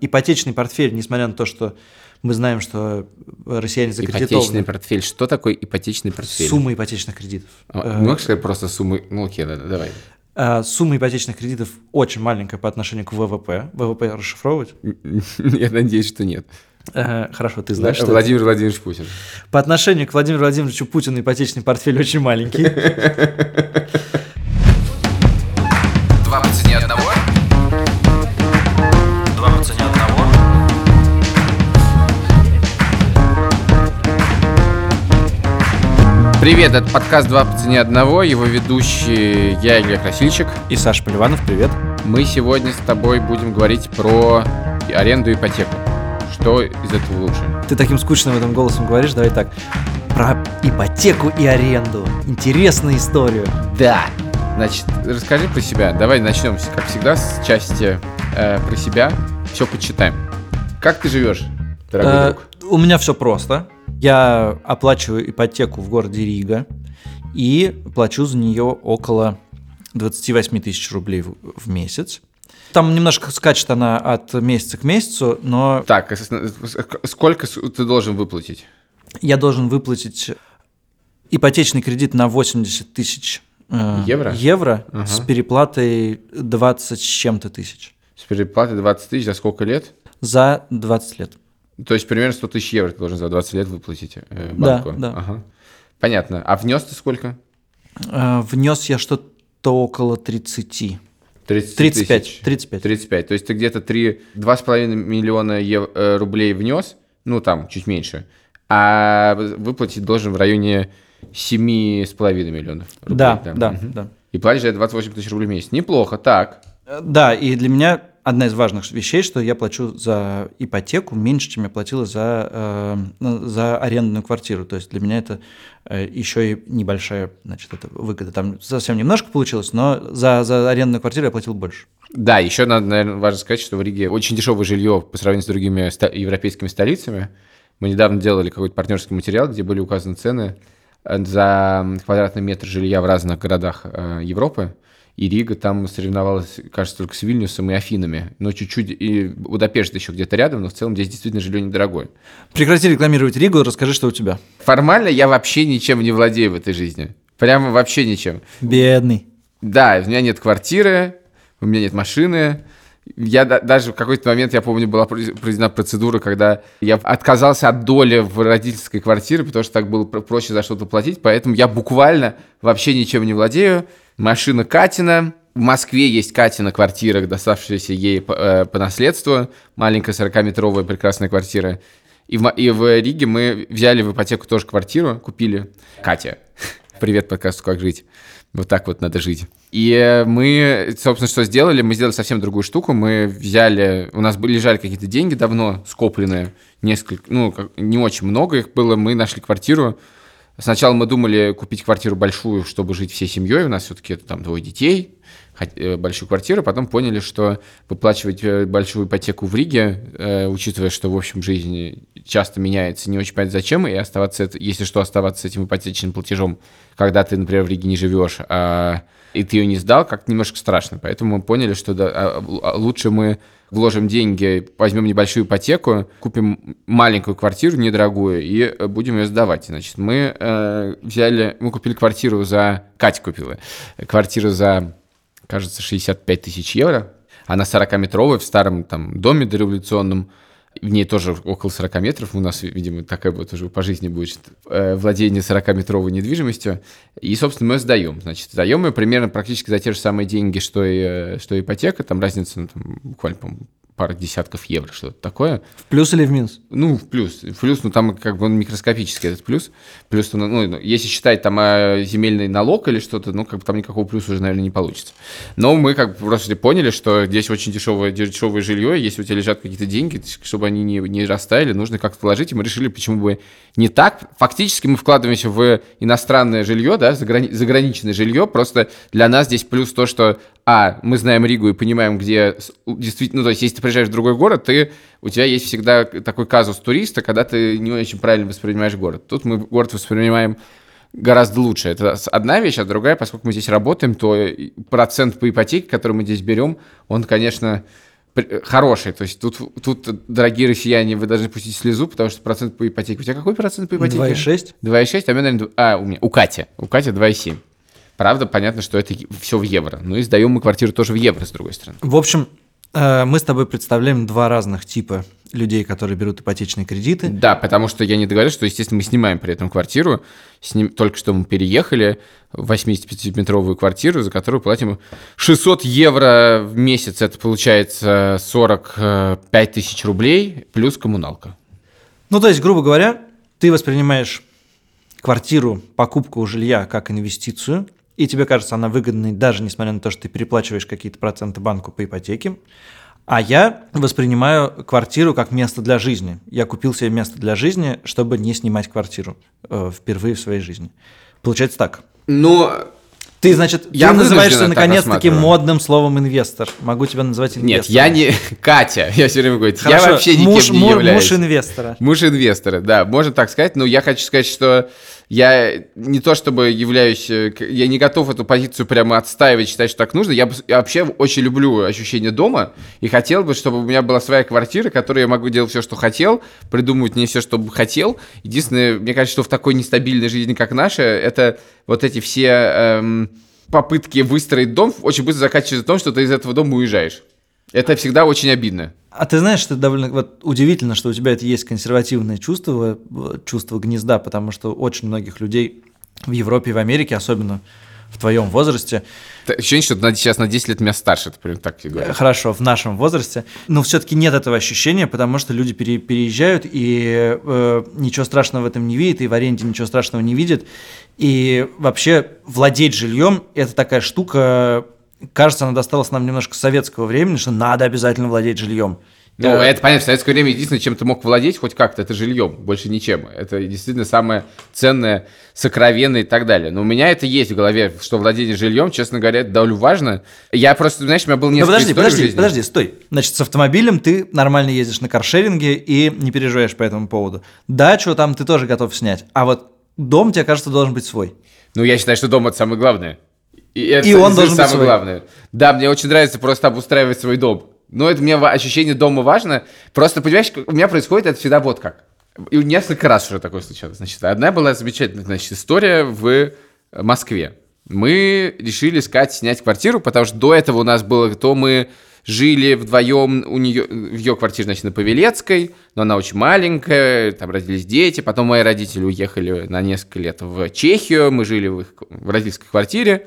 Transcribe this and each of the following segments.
ипотечный портфель, несмотря на то, что мы знаем, что россияне закредитованы. Ипотечный портфель. Что такое ипотечный портфель? Сумма ипотечных кредитов. А, можешь сказать просто суммы? Ну окей, да, давай. А, сумма ипотечных кредитов очень маленькая по отношению к ВВП. ВВП расшифровывать? Я надеюсь, что нет. Ага, хорошо, ты знаешь, что Владимир это? Владимирович Путин. По отношению к Владимиру Владимировичу Путину ипотечный портфель очень маленький. Привет, это подкаст «Два по цене одного», его ведущий я, Илья Красильчик. И Саша Поливанов, привет. Мы сегодня с тобой будем говорить про аренду и ипотеку что из этого лучше? Ты таким скучным этом голосом говоришь, давай так. Про ипотеку и аренду. Интересную историю. Да. Значит, расскажи про себя. Давай начнем, как всегда, с части э, про себя. Все почитаем. Как ты живешь, дорогой э, друг? У меня все просто. Я оплачиваю ипотеку в городе Рига и плачу за нее около 28 тысяч рублей в, в месяц. Там немножко скачет она от месяца к месяцу, но... Так, сколько ты должен выплатить? Я должен выплатить ипотечный кредит на 80 тысяч э, евро, евро ага. с переплатой 20 с чем-то тысяч. С переплатой 20 тысяч за сколько лет? За 20 лет. То есть примерно 100 тысяч евро ты должен за 20 лет выплатить э, банку? Да, да. Ага. Понятно. А внес ты сколько? Э, внес я что-то около 30. 30 35, тысяч. 35. 35. То есть ты где-то 3, 2,5 миллиона ев, э, рублей внес, ну там чуть меньше, а выплатить должен в районе 7,5 миллионов рублей. Да, да, да. Угу. да. И платишь за 28 тысяч рублей в месяц. Неплохо, так. Э, да, и для меня одна из важных вещей, что я плачу за ипотеку меньше, чем я платила за, э, ну, за арендную квартиру. То есть для меня это э, еще и небольшая значит, это выгода. Там совсем немножко получилось, но за, за арендную квартиру я платил больше. Да, еще надо, наверное, важно сказать, что в Риге очень дешевое жилье по сравнению с другими европейскими столицами. Мы недавно делали какой-то партнерский материал, где были указаны цены за квадратный метр жилья в разных городах э, Европы и Рига там соревновалась, кажется, только с Вильнюсом и Афинами, но чуть-чуть, и Будапешт еще где-то рядом, но в целом здесь действительно жилье недорогое. Прекрати рекламировать Ригу, расскажи, что у тебя. Формально я вообще ничем не владею в этой жизни. Прямо вообще ничем. Бедный. Да, у меня нет квартиры, у меня нет машины, я даже в какой-то момент, я помню, была проведена процедура, когда я отказался от доли в родительской квартире, потому что так было проще за что-то платить, поэтому я буквально вообще ничем не владею машина Катина. В Москве есть Катина квартира, доставшаяся ей по, э, по наследству. Маленькая 40-метровая прекрасная квартира. И в, и в Риге мы взяли в ипотеку тоже квартиру, купили. Катя, привет подкасту «Как жить». Вот так вот надо жить. И мы, собственно, что сделали? Мы сделали совсем другую штуку. Мы взяли... У нас лежали какие-то деньги давно скопленные. Несколько... Ну, не очень много их было. Мы нашли квартиру Сначала мы думали купить квартиру большую, чтобы жить всей семьей. У нас все-таки там двое детей, э, большую квартиру. Потом поняли, что выплачивать э, большую ипотеку в Риге, э, учитывая, что, в общем, жизнь часто меняется, не очень понятно зачем, и оставаться, если что, оставаться с этим ипотечным платежом, когда ты, например, в Риге не живешь, а, и ты ее не сдал, как-то немножко страшно. Поэтому мы поняли, что да, а, лучше мы вложим деньги, возьмем небольшую ипотеку, купим маленькую квартиру недорогую и э, будем ее сдавать. Значит, мы э, взяли, мы купили квартиру за... Катя купила квартиру за, кажется, 65 тысяч евро. Она 40-метровая в старом там доме дореволюционном. В ней тоже около 40 метров. У нас, видимо, такая вот уже по жизни будет э, владение 40-метровой недвижимостью. И, собственно, мы сдаем. Значит, сдаем мы примерно практически за те же самые деньги, что и, э, что и ипотека. Там разница ну, там, буквально, по пара десятков евро, что-то такое. В плюс или в минус? Ну, в плюс. В плюс, ну, там как бы он микроскопический, этот плюс. Плюс, ну, ну если считать там а, земельный налог или что-то, ну, как бы там никакого плюса уже, наверное, не получится. Но мы как бы просто поняли, что здесь очень дешевое, дешевое жилье, если у тебя лежат какие-то деньги, чтобы они не, не растаяли, нужно как-то вложить, и мы решили, почему бы не так. Фактически мы вкладываемся в иностранное жилье, да, заграни- заграничное жилье, просто для нас здесь плюс то, что а, мы знаем Ригу и понимаем, где действительно, ну, то есть, если ты приезжаешь в другой город, ты, у тебя есть всегда такой казус туриста, когда ты не очень правильно воспринимаешь город. Тут мы город воспринимаем гораздо лучше. Это одна вещь, а другая, поскольку мы здесь работаем, то процент по ипотеке, который мы здесь берем, он, конечно, пр- хороший. То есть тут, тут, дорогие россияне, вы должны пустить слезу, потому что процент по ипотеке. У тебя какой процент по ипотеке? 2,6? 2,6, а у меня, наверное, дв- а, у меня, у Кати. У Кати 2,7. Правда, понятно, что это все в евро. Ну и сдаем мы квартиру тоже в евро, с другой стороны. В общем, э, мы с тобой представляем два разных типа людей, которые берут ипотечные кредиты. Да, потому что я не договорил, что, естественно, мы снимаем при этом квартиру. С ним, только что мы переехали в 85-метровую квартиру, за которую платим 600 евро в месяц. Это получается 45 тысяч рублей плюс коммуналка. Ну, то есть, грубо говоря, ты воспринимаешь квартиру, покупку жилья как инвестицию, и тебе кажется она выгодной, даже несмотря на то, что ты переплачиваешь какие-то проценты банку по ипотеке. А я воспринимаю квартиру как место для жизни. Я купил себе место для жизни, чтобы не снимать квартиру э, впервые в своей жизни. Получается так. Но Ты, значит, Я ты называешься наконец-таки модным словом инвестор. Могу тебя называть инвестором. нет, я не... Катя, я все время говорю, Хорошо, я вообще никем муж, не являюсь. Муж инвестора. Муж инвестора, да, можно так сказать, но я хочу сказать, что я не то чтобы являюсь, э, я не готов эту позицию прямо отстаивать, считать, что так нужно. Я, я вообще очень люблю ощущение дома и хотел бы, чтобы у меня была своя квартира, в которой я могу делать все, что хотел, придумывать не все, что бы хотел. Единственное, мне кажется, что в такой нестабильной жизни, как наша, это вот эти все эм, попытки выстроить дом очень быстро заканчиваются том, что ты из этого дома уезжаешь. Это всегда очень обидно. А ты знаешь, что довольно вот, удивительно, что у тебя это есть консервативное чувство, э, чувство гнезда, потому что очень многих людей в Европе и в Америке, особенно в твоем возрасте, Ощущение, что на- сейчас на 10 лет меня старше, это прям так э, хорошо, в нашем возрасте, но все-таки нет этого ощущения, потому что люди пере- переезжают и э, ничего страшного в этом не видят, и в аренде ничего страшного не видят. И вообще владеть жильем – это такая штука, кажется, она досталась нам немножко советского времени, что надо обязательно владеть жильем. Ну, Э, это понятно, в советское время единственное, чем ты мог владеть хоть как-то, это жильем, больше ничем. Это действительно самое ценное, сокровенное и так далее. Но у меня это есть в голове, что владение жильем, честно говоря, это довольно важно. Я просто, знаешь, у меня было Ну, несколько подожди, историй в подожди, жизни. подожди, стой. Значит, с автомобилем ты нормально ездишь на каршеринге и не переживаешь по этому поводу. Дачу там ты тоже готов снять. А вот дом, тебе кажется, должен быть свой. Ну, я считаю, что дом это самое главное. И, это И он должен быть самое свой. главное. Да, мне очень нравится просто обустраивать свой дом. Но это мне ощущение дома важно. Просто, понимаешь, у меня происходит это всегда вот как. И несколько раз уже такое случалось. Значит, одна была замечательная значит, история в Москве. Мы решили искать, снять квартиру, потому что до этого у нас было, то мы жили вдвоем у нее, в ее квартире, значит, на Павелецкой, но она очень маленькая, там родились дети, потом мои родители уехали на несколько лет в Чехию, мы жили в их в родительской квартире,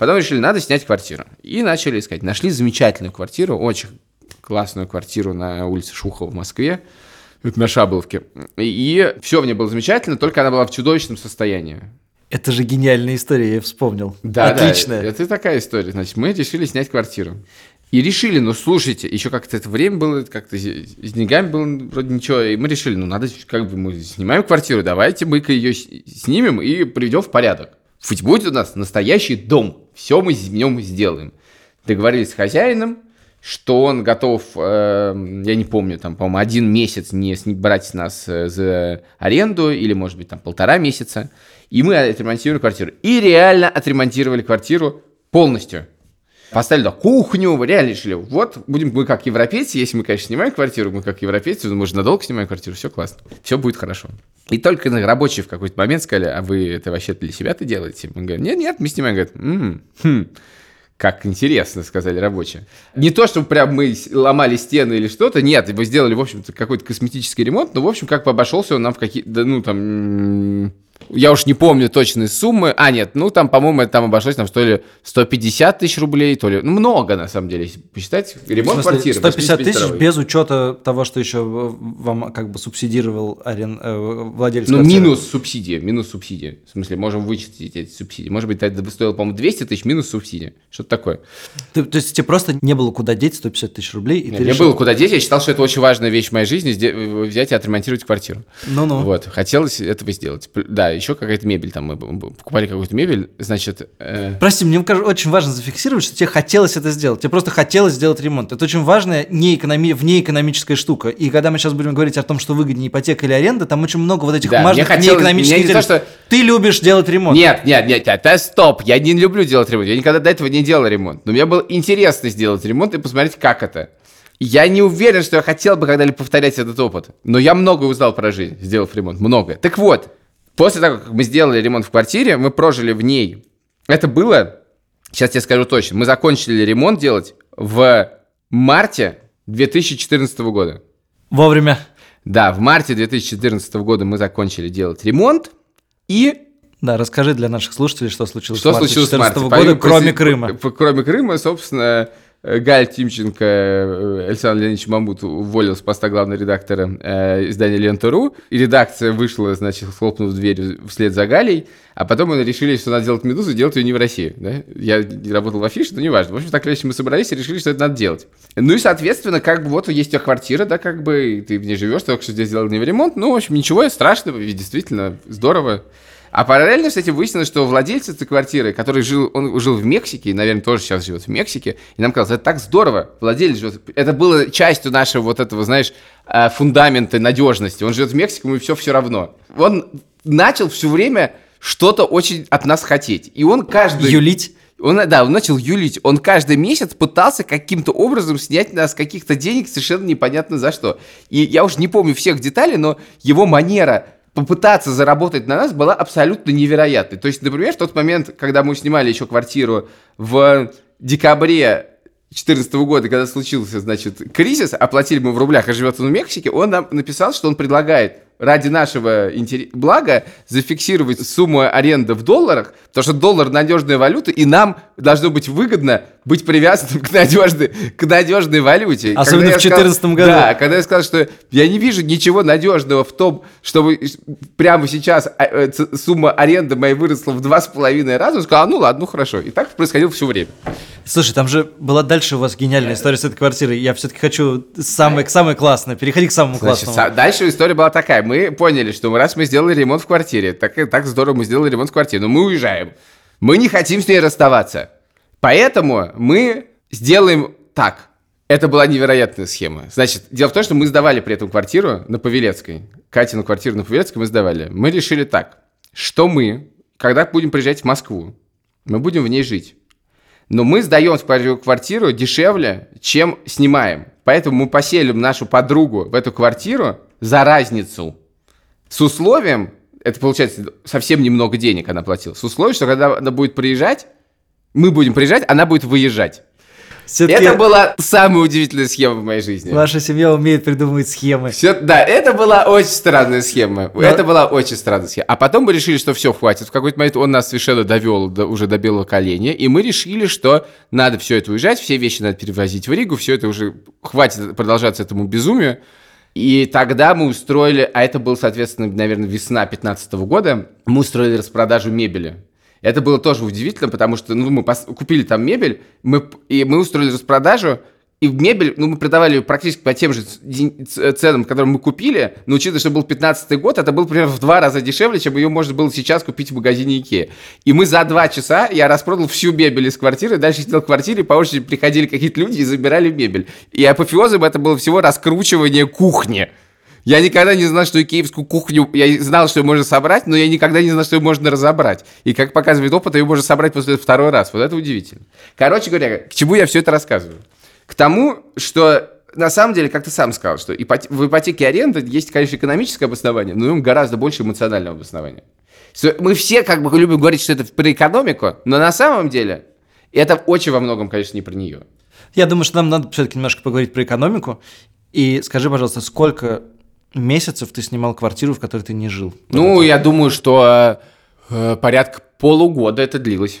потом решили, надо снять квартиру, и начали искать. Нашли замечательную квартиру, очень классную квартиру на улице Шухова в Москве, это на Шабловке, и все в ней было замечательно, только она была в чудовищном состоянии. Это же гениальная история, я вспомнил. Да, Отличная. да, это такая история. Значит, мы решили снять квартиру. И решили, ну слушайте, еще как-то это время было, как-то с деньгами было вроде ничего, и мы решили, ну надо, как бы мы снимаем квартиру, давайте мы ее снимем и приведем в порядок. Ведь будет у нас настоящий дом, все мы в нем сделаем. Договорились с хозяином, что он готов, э, я не помню, там, по-моему, один месяц не сни- брать с нас э, за аренду, или, может быть, там, полтора месяца, и мы отремонтируем квартиру. И реально отремонтировали квартиру полностью. Поставили туда кухню, реально решили, вот будем мы как европейцы, если мы, конечно, снимаем квартиру, мы как европейцы, мы же надолго снимаем квартиру, все классно, все будет хорошо. И только рабочие в какой-то момент сказали, а вы это вообще для себя-то делаете? Мы говорим, нет, нет, мы снимаем, говорят, «М, хм, как интересно, сказали рабочие. Не то, чтобы прям мы ломали стены или что-то, нет, мы сделали, в общем-то, какой-то косметический ремонт, но, в общем, как бы обошелся он нам в какие-то, да, ну, там, я уж не помню точные суммы. А, нет, ну, там, по-моему, это там обошлось нам, что ли, 150 тысяч рублей, то ли, ну, много, на самом деле, если посчитать. Ремонт квартиры. 150 тысяч 85-й. без учета того, что еще вам как бы субсидировал арен... э, владелец Ну, квартиры. минус субсидия, минус субсидия. В смысле, можем вычислить эти субсидии. Может быть, это стоило, по-моему, 200 тысяч минус субсидия. Что-то такое. Ты- то есть тебе просто не было куда деть 150 тысяч рублей, и Нет, ты решил- было куда деть, я считал, что это очень важная вещь в моей жизни, взять и отремонтировать квартиру. Ну-ну. Вот, хотелось этого сделать. Да, еще какая-то мебель там, мы покупали какую-то мебель, значит... э, Прости, мне кажется, очень важно зафиксировать, что тебе хотелось это сделать. Тебе просто хотелось сделать ремонт. Это очень важная неэкономи... внеэкономическая штука. И когда мы сейчас будем говорить о том, что выгоднее ипотека или аренда, там очень много вот этих Да, важных хотелось- неэкономических не то, что- Ты любишь делать ремонт. Нет, нет, нет, это стоп, я не люблю делать ремонт, я никогда до этого не делал ремонт, но мне было интересно сделать ремонт и посмотреть, как это. Я не уверен, что я хотел бы когда-либо повторять этот опыт. Но я много узнал про жизнь, сделав ремонт. Много. Так вот, после того, как мы сделали ремонт в квартире, мы прожили в ней. Это было, сейчас я скажу точно, мы закончили ремонт делать в марте 2014 года. Вовремя. Да, в марте 2014 года мы закончили делать ремонт. И Да, расскажи для наших слушателей, что случилось что в марте случилось в марте? 2014 года, Помимо кроме Крыма. Кроме Крыма, собственно, Галь Тимченко, э, Александр Леонидович Мамут уволил с поста главного редактора э, издания «Лента.ру», и редакция вышла, значит, хлопнув дверью вслед за Галей, а потом мы решили, что надо делать «Медузу», делать ее не в России. Да? Я работал в афише, но неважно. В общем, так иначе мы собрались и решили, что это надо делать. Ну и, соответственно, как бы вот есть у тебя квартира, да, как бы, ты в ней живешь, только что здесь сделали не ремонт. Ну, в общем, ничего страшного, ведь действительно здорово. А параллельно с этим выяснилось, что владелец этой квартиры, который жил, он жил в Мексике, и, наверное, тоже сейчас живет в Мексике, и нам казалось, это так здорово, владелец живет, это было частью нашего вот этого, знаешь, э, фундамента надежности. Он живет в Мексике, ему все все равно. Он начал все время что-то очень от нас хотеть. И он каждый... Юлить. Он, да, он начал юлить. Он каждый месяц пытался каким-то образом снять нас каких-то денег совершенно непонятно за что. И я уж не помню всех деталей, но его манера попытаться заработать на нас была абсолютно невероятной. То есть, например, в тот момент, когда мы снимали еще квартиру в декабре 2014 года, когда случился, значит, кризис, оплатили мы в рублях, а живет он в Мексике, он нам написал, что он предлагает ради нашего блага зафиксировать сумму аренды в долларах, потому что доллар надежная валюта, и нам должно быть выгодно быть привязанным к надежной, к надежной валюте. Особенно Когда в 14 году. Да, когда я сказал, что я не вижу ничего надежного в том, чтобы прямо сейчас а, э, сумма аренды моей выросла в два с половиной раза, он сказал, «А, ну ладно, ну хорошо. И так происходило все время. Слушай, там же была дальше у вас гениальная история с этой квартирой. Я все-таки хочу самое, самое классное. Переходи к самому Значит, классному. дальше история была такая. Мы поняли, что раз мы сделали ремонт в квартире, так, так здорово мы сделали ремонт в квартире, но мы уезжаем. Мы не хотим с ней расставаться. Поэтому мы сделаем так. Это была невероятная схема. Значит, дело в том, что мы сдавали при этом квартиру на Павелецкой. Катину квартиру на Павелецкой мы сдавали. Мы решили так, что мы, когда будем приезжать в Москву, мы будем в ней жить. Но мы сдаем квартиру дешевле, чем снимаем. Поэтому мы поселим нашу подругу в эту квартиру за разницу. С условием, это получается совсем немного денег она платила, с условием, что когда она будет приезжать, мы будем приезжать, она будет выезжать. Всё-таки Это была самая удивительная схема в моей жизни. Ваша семья умеет придумывать схемы. Все, да, это была очень странная схема. Это была очень странная схема. А потом мы решили, что все, хватит. В какой-то момент он нас совершенно довел до- уже до белого коленя, и мы решили, что надо все это уезжать, все вещи надо перевозить в Ригу, все это уже хватит продолжаться этому безумию. И тогда мы устроили, а это был, соответственно, наверное, весна 2015 года, мы устроили распродажу мебели. Это было тоже удивительно, потому что ну, мы купили там мебель, мы, и мы устроили распродажу, и мебель, ну, мы продавали ее практически по тем же ц- ценам, которые мы купили, но учитывая, что был 15 год, это было примерно в два раза дешевле, чем ее можно было сейчас купить в магазине Икеа. И мы за два часа, я распродал всю мебель из квартиры, дальше сидел в квартире, по очереди приходили какие-то люди и забирали мебель. И апофеозом это было всего раскручивание кухни. Я никогда не знал, что икеевскую кухню... Я знал, что ее можно собрать, но я никогда не знал, что ее можно разобрать. И как показывает опыт, ее можно собрать после второй раз. Вот это удивительно. Короче говоря, к чему я все это рассказываю? К тому, что на самом деле, как ты сам сказал, что ипоте- в ипотеке аренда есть, конечно, экономическое обоснование, но нем гораздо больше эмоционального обоснования. Мы все как бы любим говорить, что это про экономику, но на самом деле это очень во многом, конечно, не про нее. Я думаю, что нам надо все-таки немножко поговорить про экономику. И скажи, пожалуйста, сколько месяцев ты снимал квартиру, в которой ты не жил? Ну, я думаю, что э, порядка полугода это длилось.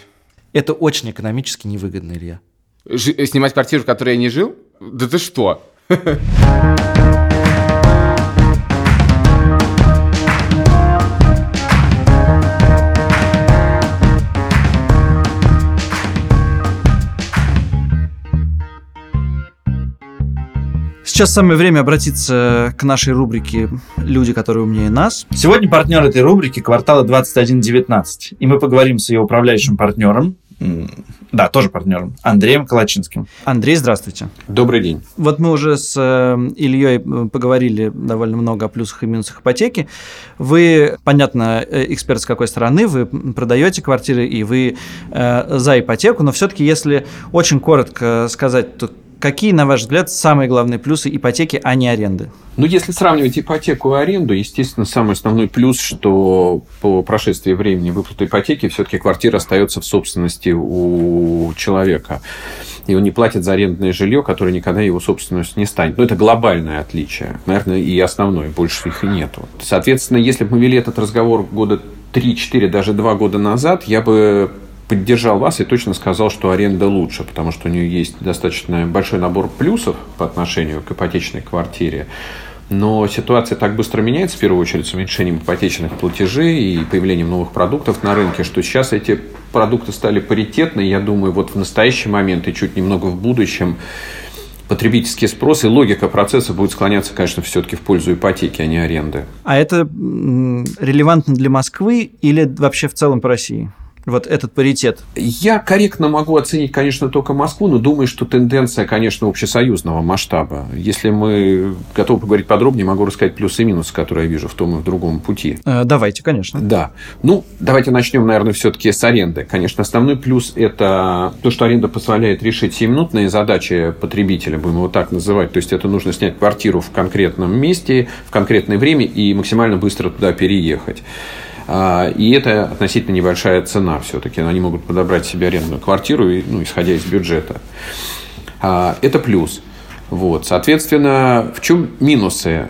Это очень экономически невыгодно, Илья. Жи- снимать квартиру, в которой я не жил? Да ты что? Сейчас самое время обратиться к нашей рубрике «Люди, которые умнее нас». Сегодня партнер этой рубрики квартала 2119. И мы поговорим с ее управляющим партнером, да, тоже партнером, Андреем Калачинским. Андрей, здравствуйте. Добрый день. Вот мы уже с э, Ильей э, поговорили довольно много о плюсах и минусах ипотеки. Вы, понятно, э, эксперт с какой стороны, вы продаете квартиры и вы э, за ипотеку, но все-таки, если очень коротко сказать, то Какие, на ваш взгляд, самые главные плюсы ипотеки, а не аренды? Ну, если сравнивать ипотеку и аренду, естественно, самый основной плюс, что по прошествии времени выплаты ипотеки все-таки квартира остается в собственности у человека. И он не платит за арендное жилье, которое никогда его собственностью не станет. Но это глобальное отличие. Наверное, и основное. Больше их и нету. Соответственно, если бы мы вели этот разговор года 3-4, даже 2 года назад, я бы поддержал вас и точно сказал, что аренда лучше, потому что у нее есть достаточно большой набор плюсов по отношению к ипотечной квартире. Но ситуация так быстро меняется, в первую очередь, с уменьшением ипотечных платежей и появлением новых продуктов на рынке, что сейчас эти продукты стали паритетны. Я думаю, вот в настоящий момент и чуть немного в будущем потребительский спрос и логика процесса будет склоняться, конечно, все-таки в пользу ипотеки, а не аренды. А это релевантно для Москвы или вообще в целом по России? Вот этот паритет? Я корректно могу оценить, конечно, только Москву, но думаю, что тенденция, конечно, общесоюзного масштаба. Если мы готовы поговорить подробнее, могу рассказать плюсы и минусы, которые я вижу в том и в другом пути. Э, давайте, конечно. Да. Ну, давайте начнем, наверное, все-таки с аренды. Конечно, основной плюс – это то, что аренда позволяет решить 7-минутные задачи потребителя, будем его так называть. То есть, это нужно снять квартиру в конкретном месте, в конкретное время и максимально быстро туда переехать. А, и это относительно небольшая цена все-таки. Они могут подобрать себе арендную квартиру, ну, исходя из бюджета. А, это плюс. Вот. Соответственно, в чем минусы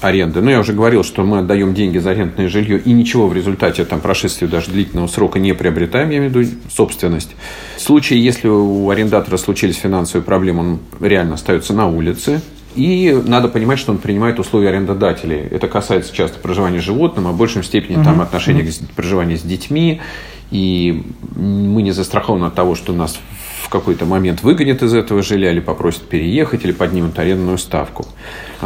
аренды. Ну, я уже говорил, что мы отдаем деньги за арендное жилье и ничего в результате там, прошествия даже длительного срока не приобретаем, я имею в виду собственность. В случае, если у арендатора случились финансовые проблемы, он реально остается на улице, и надо понимать, что он принимает условия арендодателей. Это касается часто проживания с животным, а в большем степени uh-huh. там отношения uh-huh. к проживанию с детьми. И мы не застрахованы от того, что нас в какой-то момент выгонят из этого жилья, или попросят переехать, или поднимут арендную ставку.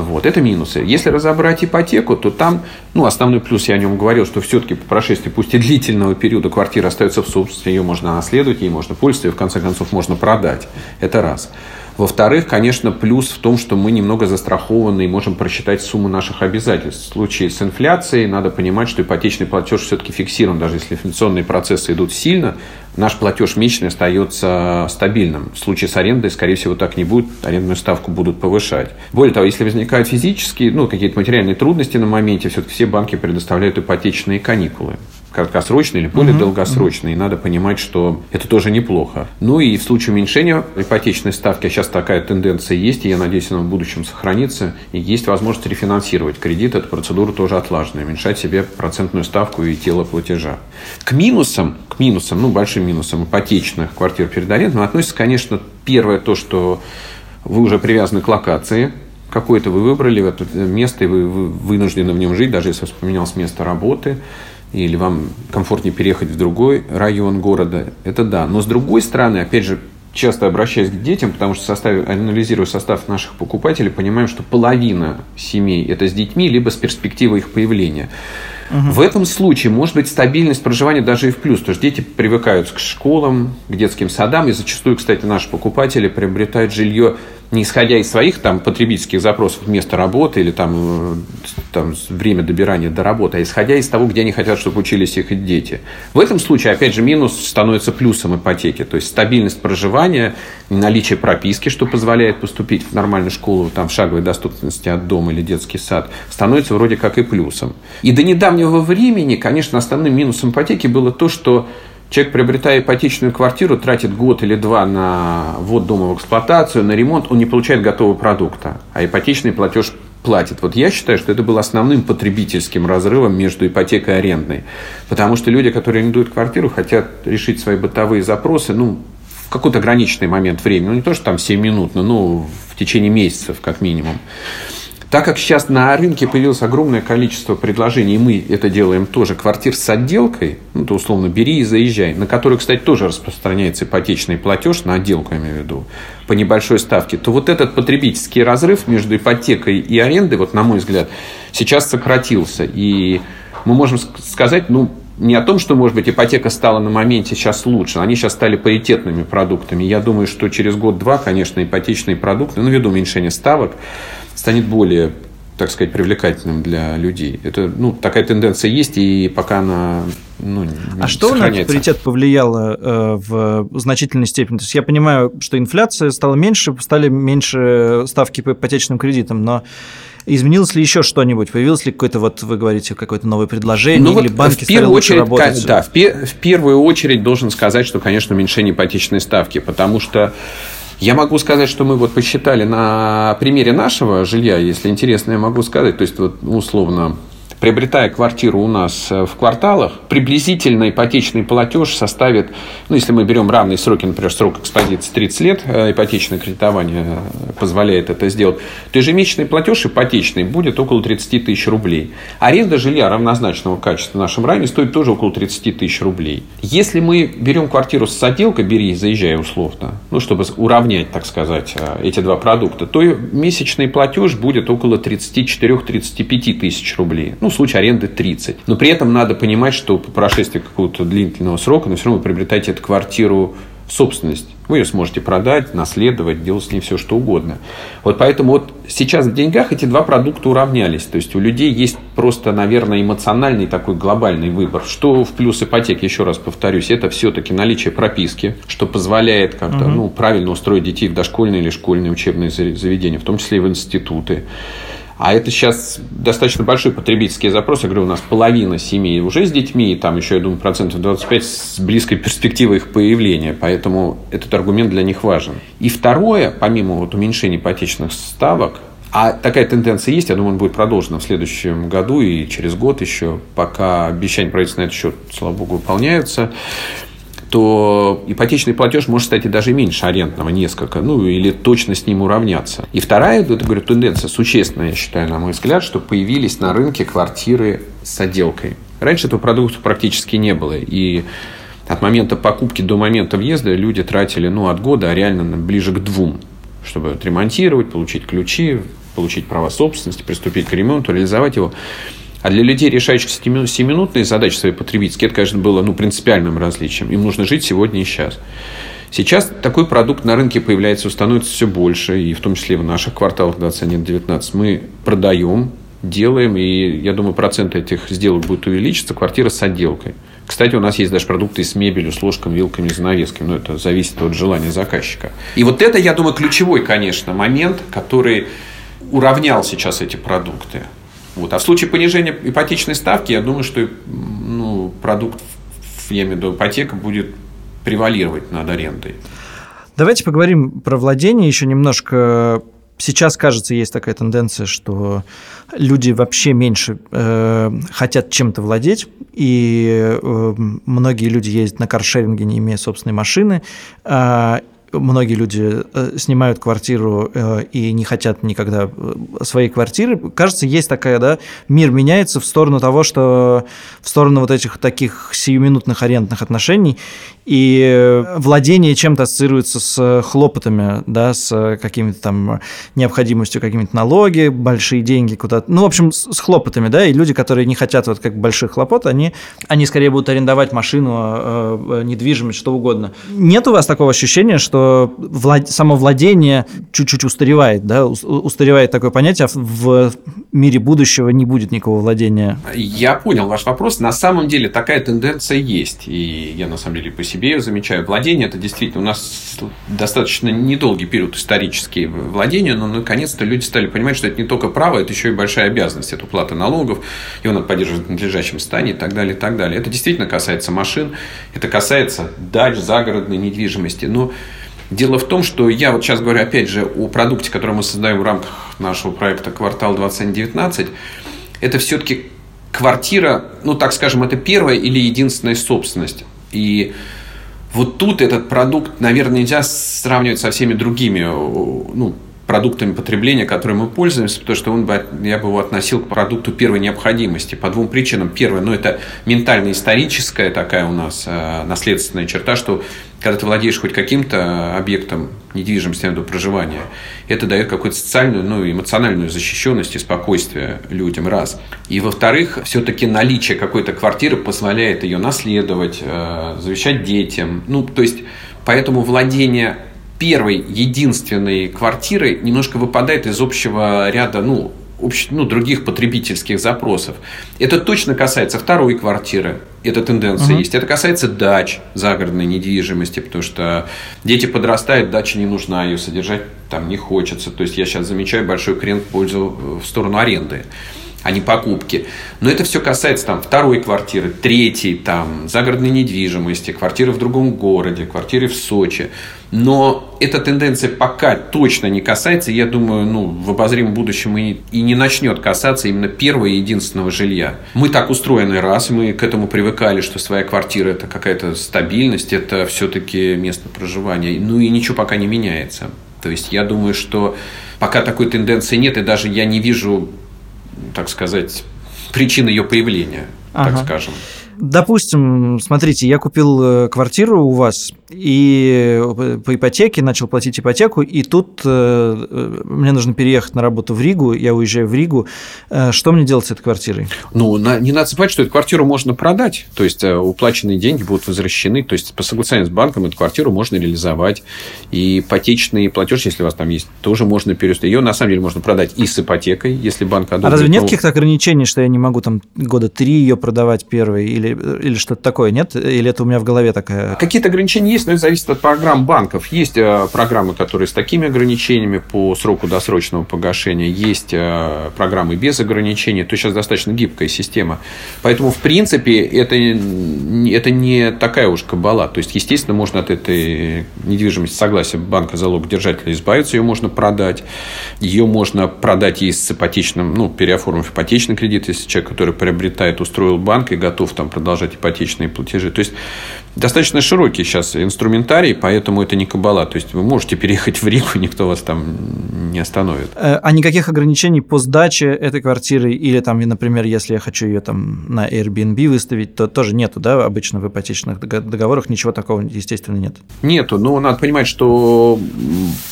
Вот, это минусы. Если разобрать ипотеку, то там, ну, основной плюс, я о нем говорил, что все-таки по прошествии, пусть и длительного периода, квартира остается в собственности, ее можно наследовать, ей можно пользоваться, ее в конце концов можно продать. Это раз. Во-вторых, конечно, плюс в том, что мы немного застрахованы и можем просчитать сумму наших обязательств. В случае с инфляцией надо понимать, что ипотечный платеж все-таки фиксирован. Даже если инфляционные процессы идут сильно, наш платеж месячный остается стабильным. В случае с арендой, скорее всего, так не будет. Арендную ставку будут повышать. Более того, если возникают физические, ну, какие-то материальные трудности на моменте, все-таки все банки предоставляют ипотечные каникулы краткосрочные или более угу, долгосрочные. Угу. И надо понимать, что это тоже неплохо. Ну и в случае уменьшения ипотечной ставки, а сейчас такая тенденция есть, и я надеюсь, она в будущем сохранится, и есть возможность рефинансировать кредит. Эта процедура тоже отлаженная. Уменьшать себе процентную ставку и тело платежа. К минусам, к минусам, ну, большим минусам ипотечных квартир перед арендой относится, конечно, первое то, что вы уже привязаны к локации, какое-то вы выбрали это место, и вы вынуждены в нем жить, даже если поменялось место работы или вам комфортнее переехать в другой район города, это да. Но с другой стороны, опять же, часто обращаюсь к детям, потому что состав, анализируя состав наших покупателей, понимаем, что половина семей это с детьми, либо с перспективой их появления. Угу. В этом случае может быть стабильность проживания даже и в плюс. То есть дети привыкают к школам, к детским садам, и зачастую, кстати, наши покупатели приобретают жилье не исходя из своих там потребительских запросов места работы или там, э, там время добирания до работы, а исходя из того, где они хотят, чтобы учились их дети. В этом случае, опять же, минус становится плюсом ипотеки. То есть стабильность проживания, наличие прописки, что позволяет поступить в нормальную школу там, в шаговой доступности от дома или детский сад, становится вроде как и плюсом. И до недавнего времени, конечно, основным минусом ипотеки было то, что Человек, приобретая ипотечную квартиру, тратит год или два на ввод дома в эксплуатацию, на ремонт, он не получает готового продукта, а ипотечный платеж платит. Вот я считаю, что это был основным потребительским разрывом между ипотекой и арендной. Потому что люди, которые арендуют квартиру, хотят решить свои бытовые запросы, ну, в какой-то ограниченный момент времени. Ну, не то, что там 7 минут, но ну, в течение месяцев, как минимум. Так как сейчас на рынке появилось огромное количество предложений, и мы это делаем тоже, квартир с отделкой, ну, то условно бери и заезжай, на который, кстати, тоже распространяется ипотечный платеж, на отделку я имею в виду, по небольшой ставке, то вот этот потребительский разрыв между ипотекой и арендой, вот на мой взгляд, сейчас сократился. И мы можем сказать, ну, не о том, что, может быть, ипотека стала на моменте сейчас лучше, они сейчас стали паритетными продуктами. Я думаю, что через год-два, конечно, ипотечные продукты, ну, ввиду уменьшения ставок, станет более так сказать, привлекательным для людей. Это, ну, такая тенденция есть, и пока она ну, а что на приоритет повлияло э, в значительной степени? То есть я понимаю, что инфляция стала меньше, стали меньше ставки по ипотечным кредитам, но Изменилось ли еще что-нибудь? Появилось ли какое-то, вот вы говорите, какое-то новое предложение, ну, или вот банки в первую очередь, работать? Да, в, в первую очередь должен сказать, что, конечно, уменьшение ипотечной ставки, потому что я могу сказать, что мы вот посчитали на примере нашего жилья, если интересно, я могу сказать, то есть вот условно приобретая квартиру у нас э, в кварталах, приблизительно ипотечный платеж составит, ну, если мы берем равные сроки, например, срок экспозиции 30 лет, э, ипотечное кредитование э, позволяет это сделать, то ежемесячный платеж ипотечный будет около 30 тысяч рублей. Аренда жилья равнозначного качества в нашем районе стоит тоже около 30 тысяч рублей. Если мы берем квартиру с отделкой, бери заезжай условно, ну, чтобы уравнять, так сказать, эти два продукта, то месячный платеж будет около 34-35 тысяч рублей. Ну, ну, в случае аренды 30. Но при этом надо понимать, что по прошествии какого-то длительного срока, но все равно вы приобретаете эту квартиру в собственность. Вы ее сможете продать, наследовать, делать с ней все, что угодно. Вот поэтому вот сейчас в деньгах эти два продукта уравнялись. То есть у людей есть просто, наверное, эмоциональный такой глобальный выбор. Что в плюс ипотеки, еще раз повторюсь, это все-таки наличие прописки, что позволяет как-то угу. ну, правильно устроить детей в дошкольные или школьные учебные заведения, в том числе и в институты. А это сейчас достаточно большой потребительский запрос. Я говорю, у нас половина семей уже с детьми, и там еще, я думаю, процентов 25 с близкой перспективой их появления. Поэтому этот аргумент для них важен. И второе, помимо вот уменьшения ипотечных ставок, а такая тенденция есть, я думаю, он будет продолжена в следующем году и через год еще, пока обещания правительства на этот счет, слава богу, выполняются то ипотечный платеж может стать и даже меньше арендного несколько, ну или точно с ним уравняться. И вторая, это, говорю, тенденция существенная, я считаю, на мой взгляд, что появились на рынке квартиры с отделкой. Раньше этого продукта практически не было, и от момента покупки до момента въезда люди тратили ну, от года, а реально ближе к двум, чтобы отремонтировать, получить ключи, получить право собственности, приступить к ремонту, реализовать его. А для людей, решающих семинутные задачи свои потребительские, это, конечно, было ну, принципиальным различием. Им нужно жить сегодня и сейчас. Сейчас такой продукт на рынке появляется, становится все больше, и в том числе в наших кварталах 21-19 мы продаем, делаем, и я думаю, процент этих сделок будет увеличиться, квартира с отделкой. Кстати, у нас есть даже продукты с мебелью, с ложками, вилками, занавесками, но это зависит от желания заказчика. И вот это, я думаю, ключевой, конечно, момент, который уравнял сейчас эти продукты. Вот. А в случае понижения ипотечной ставки, я думаю, что ну, продукт, в виду ипотека, будет превалировать над арендой. Давайте поговорим про владение еще немножко. Сейчас, кажется, есть такая тенденция, что люди вообще меньше э, хотят чем-то владеть, и э, многие люди ездят на каршеринге, не имея собственной машины, э, многие люди э, снимают квартиру э, и не хотят никогда э, своей квартиры. Кажется, есть такая, да, мир меняется в сторону того, что в сторону вот этих таких сиюминутных арендных отношений, и владение чем-то ассоциируется с хлопотами, да, с какими-то там необходимостью, какими-то налоги, большие деньги куда-то. Ну, в общем, с хлопотами, да, и люди, которые не хотят вот как больших хлопот, они, они скорее будут арендовать машину, недвижимость, что угодно. Нет у вас такого ощущения, что что влад... самовладение чуть-чуть устаревает, да, устаревает такое понятие, а в мире будущего не будет никакого владения. Я понял ваш вопрос. На самом деле такая тенденция есть, и я на самом деле по себе ее замечаю. Владение это действительно у нас достаточно недолгий период исторический владения, но наконец-то люди стали понимать, что это не только право, это еще и большая обязанность, это уплата налогов, его надо поддерживать в надлежащем состоянии и так далее, и так далее. Это действительно касается машин, это касается дач, загородной недвижимости, но Дело в том, что я вот сейчас говорю опять же о продукте, который мы создаем в рамках нашего проекта «Квартал 2019». Это все-таки квартира, ну так скажем, это первая или единственная собственность. И вот тут этот продукт, наверное, нельзя сравнивать со всеми другими ну, продуктами потребления, которыми мы пользуемся, потому что он бы, я бы его относил к продукту первой необходимости по двум причинам. Первое, ну, это ментально-историческая такая у нас э, наследственная черта, что когда ты владеешь хоть каким-то объектом недвижимости до проживания, это дает какую-то социальную, ну, эмоциональную защищенность и спокойствие людям, раз. И, во-вторых, все-таки наличие какой-то квартиры позволяет ее наследовать, э, завещать детям. Ну, то есть, поэтому владение первой единственной квартиры немножко выпадает из общего ряда, ну, общ... ну, других потребительских запросов. Это точно касается второй квартиры. Эта тенденция uh-huh. есть. Это касается дач загородной недвижимости, потому что дети подрастают, дача не нужна, ее содержать там не хочется. То есть я сейчас замечаю большой крен в пользу в сторону аренды а не покупки. Но это все касается там второй квартиры, третьей, там, загородной недвижимости, квартиры в другом городе, квартиры в Сочи. Но эта тенденция пока точно не касается, я думаю, ну, в обозримом будущем и, и не начнет касаться именно первого и единственного жилья. Мы так устроены раз, мы к этому привыкали, что своя квартира – это какая-то стабильность, это все-таки место проживания. Ну и ничего пока не меняется. То есть я думаю, что пока такой тенденции нет, и даже я не вижу, так сказать, причин ее появления, ага. так скажем. Допустим, смотрите, я купил э, квартиру у вас и э, по ипотеке начал платить ипотеку, и тут э, мне нужно переехать на работу в Ригу, я уезжаю в Ригу. Что мне делать с этой квартирой? Ну, не надо забывать, что эту квартиру можно продать, то есть уплаченные деньги будут возвращены, то есть по соглашению с банком эту квартиру можно реализовать, и ипотечный платеж, если у вас там есть, тоже можно перевести. Ее на самом деле можно продать и с ипотекой, если банк одобрит. А разве нет каких-то ограничений, что я не могу там года три ее продавать первой или или, что-то такое, нет? Или это у меня в голове такая... Какие-то ограничения есть, но это зависит от программ банков. Есть э, программы, которые с такими ограничениями по сроку досрочного погашения, есть э, программы без ограничений, то сейчас достаточно гибкая система. Поэтому, в принципе, это, это не такая уж кабала. То есть, естественно, можно от этой недвижимости согласия банка залог держателя избавиться, ее можно продать. Ее можно продать и с ипотечным, ну, переоформив ипотечный кредит, если человек, который приобретает, устроил банк и готов там продолжать ипотечные платежи. То есть достаточно широкий сейчас инструментарий, поэтому это не кабала. То есть вы можете переехать в Ригу, никто вас там не остановит. Э, а никаких ограничений по сдаче этой квартиры или там, например, если я хочу ее там на Airbnb выставить, то тоже нету, да, обычно в ипотечных договорах ничего такого, естественно, нет. Нету, но надо понимать, что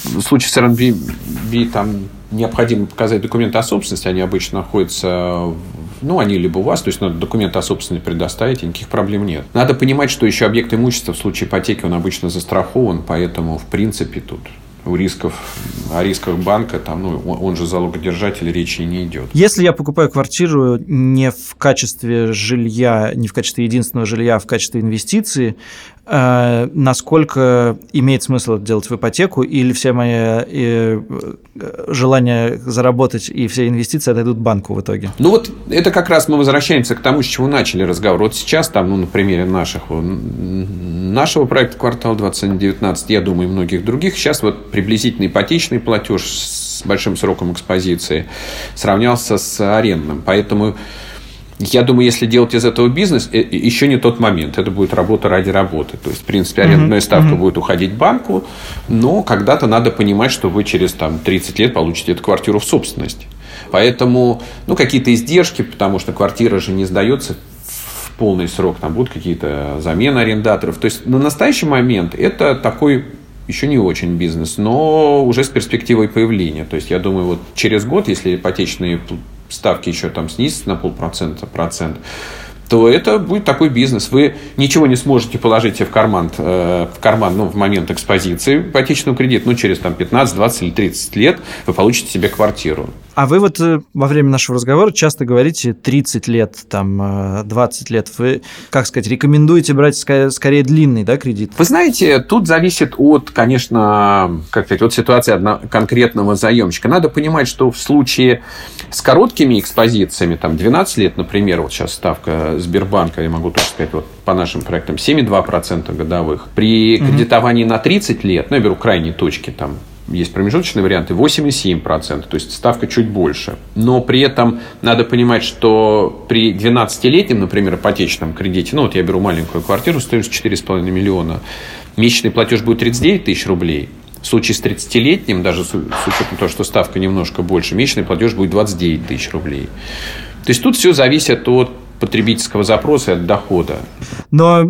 в случае с Airbnb там необходимо показать документы о собственности, они обычно находятся ну, они либо у вас, то есть надо документы о собственности предоставить, и никаких проблем нет. Надо понимать, что еще объект имущества в случае ипотеки, он обычно застрахован, поэтому, в принципе, тут у рисков, о рисках банка, там, ну, он же залогодержатель, речи не идет. Если я покупаю квартиру не в качестве жилья, не в качестве единственного жилья, а в качестве инвестиции, насколько имеет смысл делать в ипотеку, или все мои э, желания заработать и все инвестиции отойдут банку в итоге? Ну вот это как раз мы возвращаемся к тому, с чего начали разговор. Вот сейчас там, ну, на примере наших, нашего проекта «Квартал 2019», я думаю, и многих других, сейчас вот приблизительный ипотечный платеж с большим сроком экспозиции сравнялся с арендным. Поэтому я думаю, если делать из этого бизнес, э, еще не тот момент. Это будет работа ради работы. То есть, в принципе, арендная mm-hmm. ставка mm-hmm. будет уходить банку, но когда-то надо понимать, что вы через там, 30 лет получите эту квартиру в собственность. Поэтому, ну, какие-то издержки, потому что квартира же не сдается в полный срок, там будут какие-то замены арендаторов. То есть, на настоящий момент это такой еще не очень бизнес, но уже с перспективой появления. То есть, я думаю, вот через год, если ипотечные ставки еще там снизятся на полпроцента, процент, то это будет такой бизнес. Вы ничего не сможете положить в карман, э, в карман ну, в момент экспозиции ипотечного кредита, ну, через там, 15, 20 или 30 лет вы получите себе квартиру. А вы вот э, во время нашего разговора часто говорите 30 лет, там, 20 э, лет. Вы, как сказать, рекомендуете брать скорее, скорее длинный да, кредит? Вы знаете, тут зависит от, конечно, как сказать, от ситуации конкретного заемщика. Надо понимать, что в случае с короткими экспозициями, там, 12 лет, например, вот сейчас ставка Сбербанка, я могу тоже сказать, вот по нашим проектам 7,2% годовых. При кредитовании mm-hmm. на 30 лет, ну, я беру крайние точки, там, есть промежуточные варианты 8,7%, то есть ставка чуть больше. Но при этом надо понимать, что при 12-летнем, например, ипотечном кредите, ну вот я беру маленькую квартиру стоимостью 4,5 миллиона, месячный платеж будет 39 тысяч рублей. В случае с 30-летним, даже с учетом того, что ставка немножко больше, месячный платеж будет 29 тысяч рублей. То есть тут все зависит от потребительского запроса и от дохода. Но,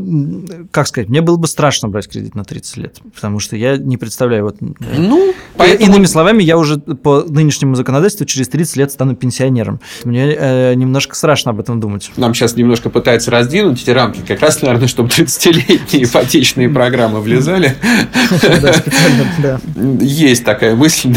как сказать, мне было бы страшно брать кредит на 30 лет, потому что я не представляю, вот... э, Ну, поэтому... Иными словами, я уже по нынешнему законодательству через 30 лет стану пенсионером. Мне э, немножко страшно об этом думать. Нам сейчас немножко пытаются раздвинуть эти рамки, как раз, наверное, чтобы 30-летние ипотечные программы влезали. Есть такая мысль.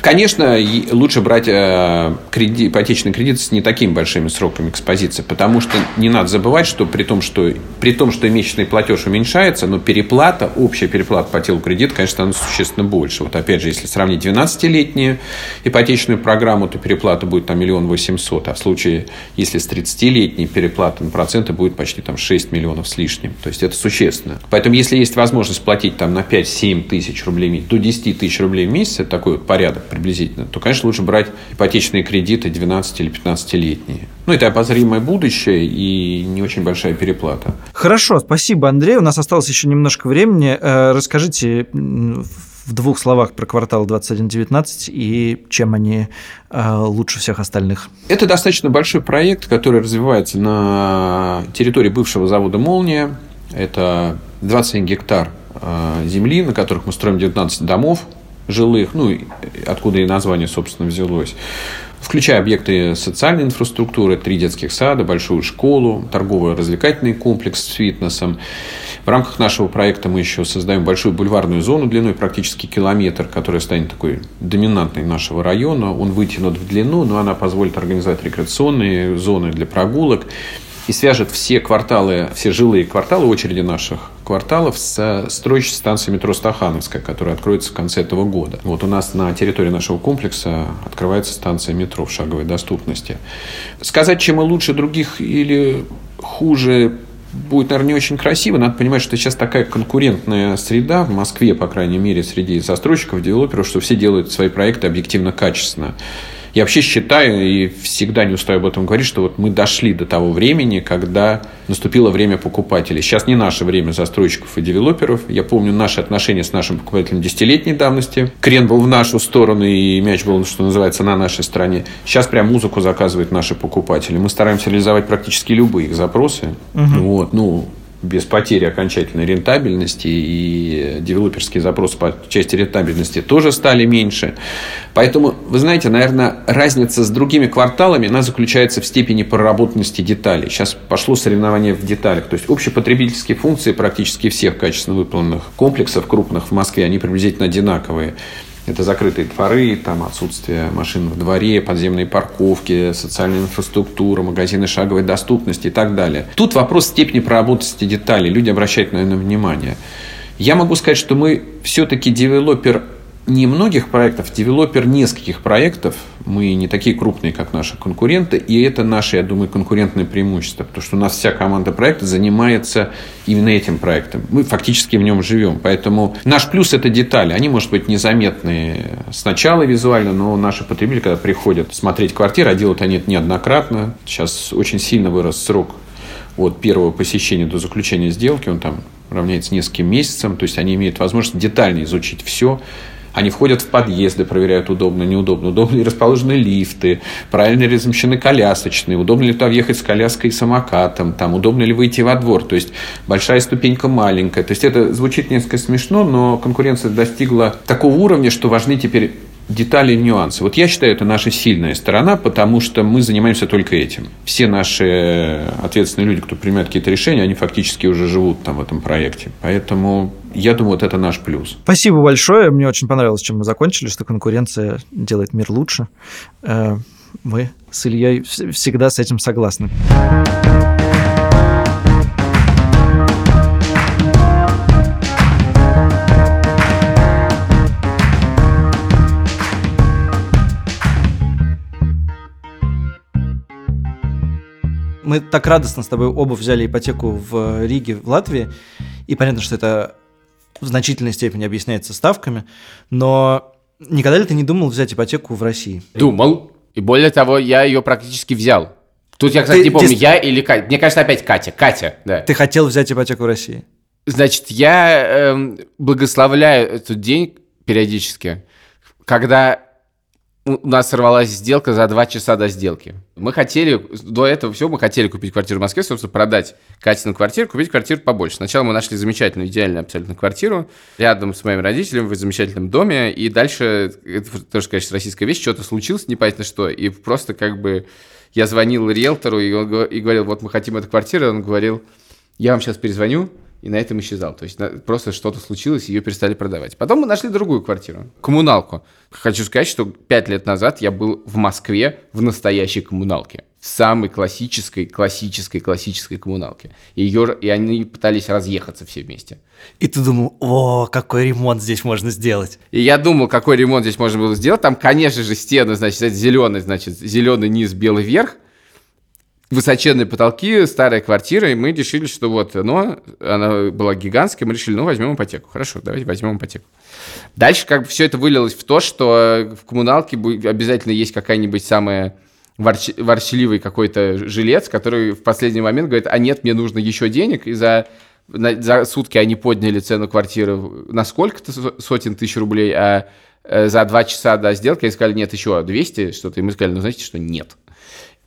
Конечно, лучше брать э, ипотечный кредит с не такими большими сроками экспозиции, потому что не надо забывать, что при том, что, при том, что месячный платеж уменьшается, но переплата, общая переплата по телу кредита, конечно, становится существенно больше. Вот опять же, если сравнить 12-летнюю ипотечную программу, то переплата будет там миллион восемьсот, а в случае, если с 30-летней переплата на проценты будет почти там 6 миллионов с лишним. То есть это существенно. Поэтому если есть возможность платить там на 5-7 тысяч рублей до 10 тысяч рублей в месяц, это такой вот порядок приблизительно, то, конечно, лучше брать ипотечные кредиты 12 или 15-летние. Ну, это обозримое будущее и не очень большая переплата. Хорошо, спасибо, Андрей. У нас осталось еще немножко времени. Э, Расскажите в двух словах про квартал 2119 и чем они э, лучше всех остальных. Это достаточно большой проект, который развивается на территории бывшего завода «Молния». Это 27 гектар э, земли, на которых мы строим 19 домов жилых, ну, откуда и название, собственно, взялось. Включая объекты социальной инфраструктуры, три детских сада, большую школу, торгово-развлекательный комплекс с фитнесом. В рамках нашего проекта мы еще создаем большую бульварную зону длиной практически километр, которая станет такой доминантной нашего района. Он вытянут в длину, но она позволит организовать рекреационные зоны для прогулок и свяжет все кварталы, все жилые кварталы, очереди наших кварталов с строящей станцией метро Стахановская, которая откроется в конце этого года. Вот у нас на территории нашего комплекса открывается станция метро в шаговой доступности. Сказать, чем мы лучше других или хуже, будет, наверное, не очень красиво. Надо понимать, что сейчас такая конкурентная среда в Москве, по крайней мере, среди застройщиков, девелоперов, что все делают свои проекты объективно качественно. Я вообще считаю и всегда не устаю об этом говорить, что вот мы дошли до того времени, когда наступило время покупателей. Сейчас не наше время застройщиков и девелоперов. Я помню наши отношения с нашим покупателем десятилетней давности. Крен был в нашу сторону, и мяч был, что называется, на нашей стороне. Сейчас прям музыку заказывают наши покупатели. Мы стараемся реализовать практически любые их запросы. Вот, ну, без потери окончательной рентабельности и девелоперские запросы по части рентабельности тоже стали меньше. Поэтому, вы знаете, наверное, разница с другими кварталами, она заключается в степени проработанности деталей. Сейчас пошло соревнование в деталях. То есть общепотребительские функции практически всех качественно выполненных комплексов крупных в Москве, они приблизительно одинаковые. Это закрытые дворы, там отсутствие машин в дворе, подземные парковки, социальная инфраструктура, магазины шаговой доступности и так далее. Тут вопрос степени проработанности деталей. Люди обращают, наверное, внимание. Я могу сказать, что мы все-таки девелопер не многих проектов, девелопер нескольких проектов. Мы не такие крупные, как наши конкуренты. И это наше, я думаю, конкурентное преимущество. Потому что у нас вся команда проекта занимается именно этим проектом. Мы фактически в нем живем. Поэтому наш плюс – это детали. Они, может быть, незаметные сначала визуально, но наши потребители, когда приходят смотреть квартиры, а делают они это неоднократно. Сейчас очень сильно вырос срок от первого посещения до заключения сделки. Он там равняется нескольким месяцам. То есть они имеют возможность детально изучить все. Они входят в подъезды, проверяют, удобно, неудобно. Удобно ли расположены лифты, правильно ли размещены колясочные, удобно ли туда въехать с коляской и самокатом, там, удобно ли выйти во двор. То есть большая ступенька маленькая. То есть это звучит несколько смешно, но конкуренция достигла такого уровня, что важны теперь детали и нюансы. Вот я считаю, это наша сильная сторона, потому что мы занимаемся только этим. Все наши ответственные люди, кто принимает какие-то решения, они фактически уже живут там в этом проекте. Поэтому я думаю, вот это наш плюс. Спасибо большое. Мне очень понравилось, чем мы закончили, что конкуренция делает мир лучше. Э, Мы с Ильей вс- всегда с этим согласны. Мы так радостно с тобой оба взяли ипотеку в Риге, в Латвии. И понятно, что это в значительной степени объясняется ставками, но никогда ли ты не думал взять ипотеку в России? Думал. И более того, я ее практически взял. Тут я, кстати, Ты не помню, дес- я или Катя. Мне кажется, опять Катя. Катя, да. Ты хотел взять ипотеку в России? Значит, я эм, благословляю этот день периодически, когда у нас сорвалась сделка за два часа до сделки. Мы хотели, до этого всего мы хотели купить квартиру в Москве, собственно, продать Катину квартиру, купить квартиру побольше. Сначала мы нашли замечательную, идеальную абсолютно квартиру рядом с моими родителями в замечательном доме, и дальше, это тоже, конечно, российская вещь, что-то случилось, непонятно что, и просто как бы я звонил риэлтору и, он, и говорил, вот мы хотим эту квартиру, он говорил, я вам сейчас перезвоню, и на этом исчезал. То есть просто что-то случилось, ее перестали продавать. Потом мы нашли другую квартиру, коммуналку. Хочу сказать, что пять лет назад я был в Москве в настоящей коммуналке. В самой классической, классической, классической коммуналке. И, ее, и они пытались разъехаться все вместе. И ты думал, о, какой ремонт здесь можно сделать. И я думал, какой ремонт здесь можно было сделать. Там, конечно же, стены, значит, зеленый, значит, зеленый низ, белый верх. Высоченные потолки, старая квартира, и мы решили, что вот оно, она была гигантская, мы решили, ну, возьмем ипотеку. Хорошо, давайте возьмем ипотеку. Дальше как бы все это вылилось в то, что в коммуналке обязательно есть какая-нибудь самая ворч- ворчливый какой-то жилец, который в последний момент говорит, а нет, мне нужно еще денег, и за, за сутки они подняли цену квартиры на сколько-то со- сотен тысяч рублей, а э, за два часа до сделки они сказали, нет, еще 200 что-то, и мы сказали, ну, знаете, что нет.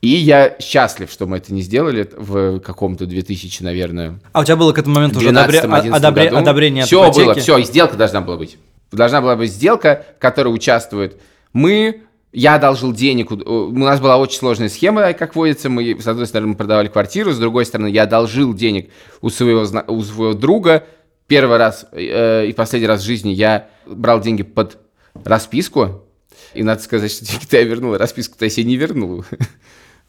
И я счастлив, что мы это не сделали в каком-то 2000, наверное, А у тебя было к этому моменту уже одобре- 12-11 одобре- году. одобрение Все ипотеки? было, все, и сделка должна была быть. Должна была быть сделка, в которой участвуют мы, я одолжил денег, у нас была очень сложная схема, как водится, мы, с одной стороны, мы продавали квартиру, с другой стороны, я одолжил денег у своего, у своего друга, первый раз э, и последний раз в жизни я брал деньги под расписку, и надо сказать, что деньги-то я вернул, а расписку-то я себе не вернул.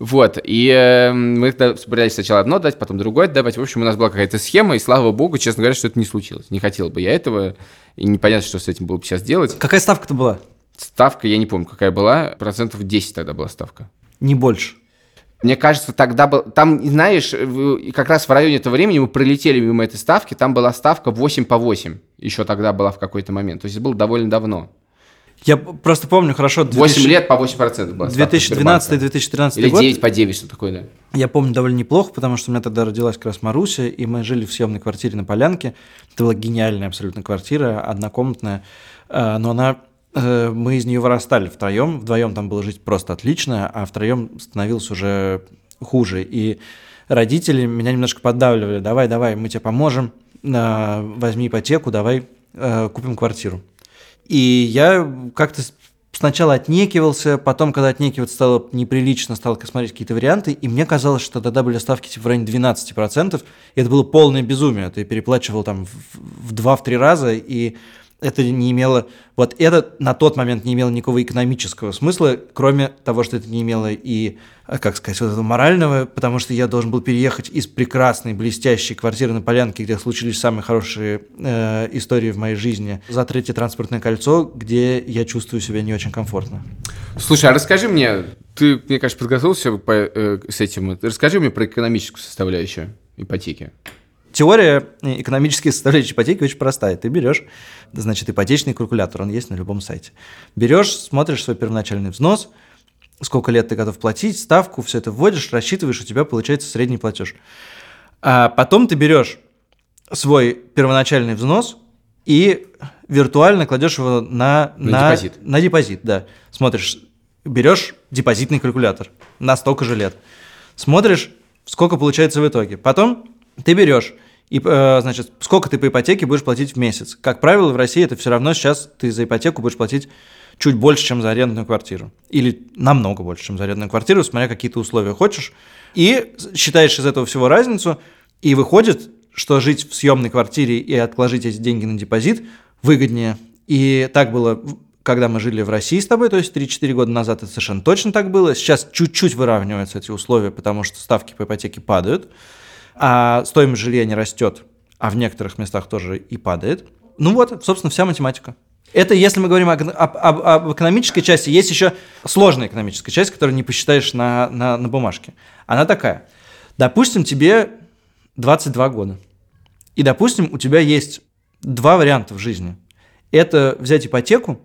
Вот, и э, мы тогда собирались сначала одно дать, потом другое давать. В общем, у нас была какая-то схема, и слава богу, честно говоря, что это не случилось. Не хотел бы я этого, и непонятно, что с этим было бы сейчас делать. Какая ставка-то была? Ставка, я не помню, какая была, процентов 10 тогда была ставка. Не больше. Мне кажется, тогда был... Там, знаешь, как раз в районе этого времени мы пролетели мимо этой ставки, там была ставка 8 по 8. Еще тогда была в какой-то момент. То есть это было довольно давно. Я просто помню хорошо 8 лет по 8% была ставка Сбербанка. 2012-2013 Или год. 9 по 9, что такое, да. Я помню довольно неплохо, потому что у меня тогда родилась как раз Маруся, и мы жили в съемной квартире на Полянке. Это была гениальная абсолютно квартира, однокомнатная, э, но она э, мы из нее вырастали втроем. Вдвоем там было жить просто отлично, а втроем становилось уже хуже. И родители меня немножко поддавливали. Давай, давай, мы тебе поможем, возьми ипотеку, давай э, купим квартиру. И я как-то сначала отнекивался, потом, когда отнекиваться стало неприлично, стал смотреть какие-то варианты, и мне казалось, что тогда были ставки типа в районе 12%, и это было полное безумие. Ты переплачивал там в- в два-в три раза, и это не имело... Вот это на тот момент не имело никакого экономического смысла, кроме того, что это не имело и, э, как сказать, вот этого морального, потому что я должен был переехать из прекрасной, блестящей квартиры на Полянке, где случились самые хорошие э, истории в моей жизни, за третье транспортное кольцо, где я чувствую себя не очень комфортно. Слушай, а расскажи мне, ты, мне кажется, подготовился по- э, с этим. Расскажи мне про экономическую составляющую ипотеки. Теория экономической составляющей ипотеки очень простая. Ты берешь, значит, ипотечный калькулятор, он есть на любом сайте. Берешь, смотришь свой первоначальный взнос, сколько лет ты готов платить, ставку, все это вводишь, рассчитываешь, у тебя получается средний платеж. А потом ты берешь свой первоначальный взнос и виртуально кладешь его на, На депозит. На депозит, да. Смотришь, берешь депозитный калькулятор на столько же лет. Смотришь, сколько получается в итоге. Потом ты берешь и, э, значит, сколько ты по ипотеке будешь платить в месяц. Как правило, в России это все равно сейчас ты за ипотеку будешь платить чуть больше, чем за арендную квартиру. Или намного больше, чем за арендную квартиру, смотря какие ты условия хочешь. И считаешь из этого всего разницу, и выходит, что жить в съемной квартире и отложить эти деньги на депозит выгоднее. И так было, когда мы жили в России с тобой, то есть 3-4 года назад это совершенно точно так было. Сейчас чуть-чуть выравниваются эти условия, потому что ставки по ипотеке падают, а стоимость жилья не растет, а в некоторых местах тоже и падает. Ну вот, собственно, вся математика. Это если мы говорим о, об, об- экономической части, есть еще сложная экономическая часть, которую не посчитаешь на, на, на бумажке. Она такая. Допустим, тебе 22 года. И, допустим, у тебя есть два варианта в жизни. Это взять ипотеку,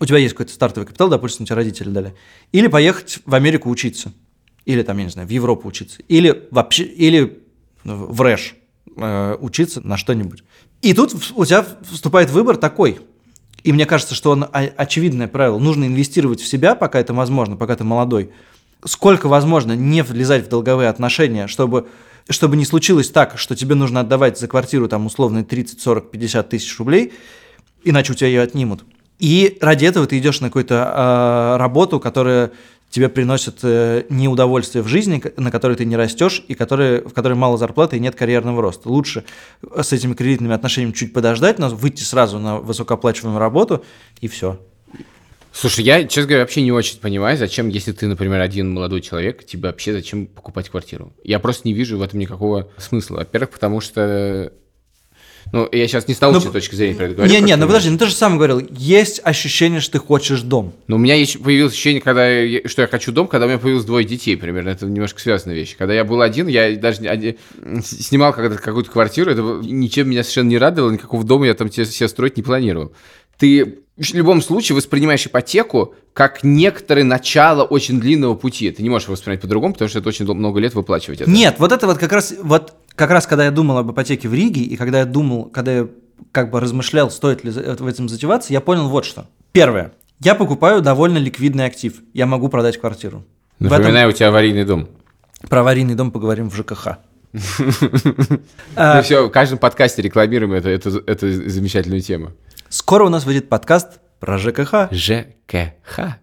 у тебя есть какой-то стартовый капитал, допустим, тебе родители дали, или поехать в Америку учиться, или там, я не знаю, в Европу учиться, или вообще, или в РЭШ э, учиться на что-нибудь. И тут у тебя вступает выбор такой. И мне кажется, что он очевидное правило. Нужно инвестировать в себя, пока это возможно, пока ты молодой. Сколько возможно не влезать в долговые отношения, чтобы, чтобы не случилось так, что тебе нужно отдавать за квартиру там условно 30, 40, 50 тысяч рублей, иначе у тебя ее отнимут. И ради этого ты идешь на какую-то э, работу, которая тебе приносит э, неудовольствие в жизни, на которой ты не растешь, и которой, в которой мало зарплаты и нет карьерного роста. Лучше с этими кредитными отношениями чуть подождать, но выйти сразу на высокооплачиваемую работу, и все. Слушай, я, честно говоря, вообще не очень понимаю, зачем, если ты, например, один молодой человек, тебе вообще зачем покупать квартиру? Я просто не вижу в этом никакого смысла. Во-первых, потому что... Ну, я сейчас не с научной Ну, точки зрения про это говорю. Не, не, ну подожди, ну ты же сам говорил, есть ощущение, что ты хочешь дом. Но у меня есть, появилось ощущение, когда я- что я хочу дом, когда у меня появилось двое детей, примерно. Это немножко связанная вещь. Когда я был один, я даже один- снимал когда какую-то квартиру, это ничем меня совершенно не радовало, никакого дома я там себе строить не планировал. Ты в любом случае воспринимаешь ипотеку как некоторое начало очень длинного пути. Ты не можешь воспринимать по-другому, потому что это очень много лет выплачивать это. Нет, вот это вот как раз, вот как раз когда я думал об ипотеке в Риге, и когда я думал, когда я как бы размышлял, стоит ли в этом затеваться, я понял вот что. Первое. Я покупаю довольно ликвидный актив. Я могу продать квартиру. В этом- Напоминаю, у тебя аварийный дом. про аварийный дом поговорим в ЖКХ. Ну все, в каждом подкасте рекламируем эту замечательную тему. Скоро у нас выйдет подкаст про ЖКХ. ЖКХ.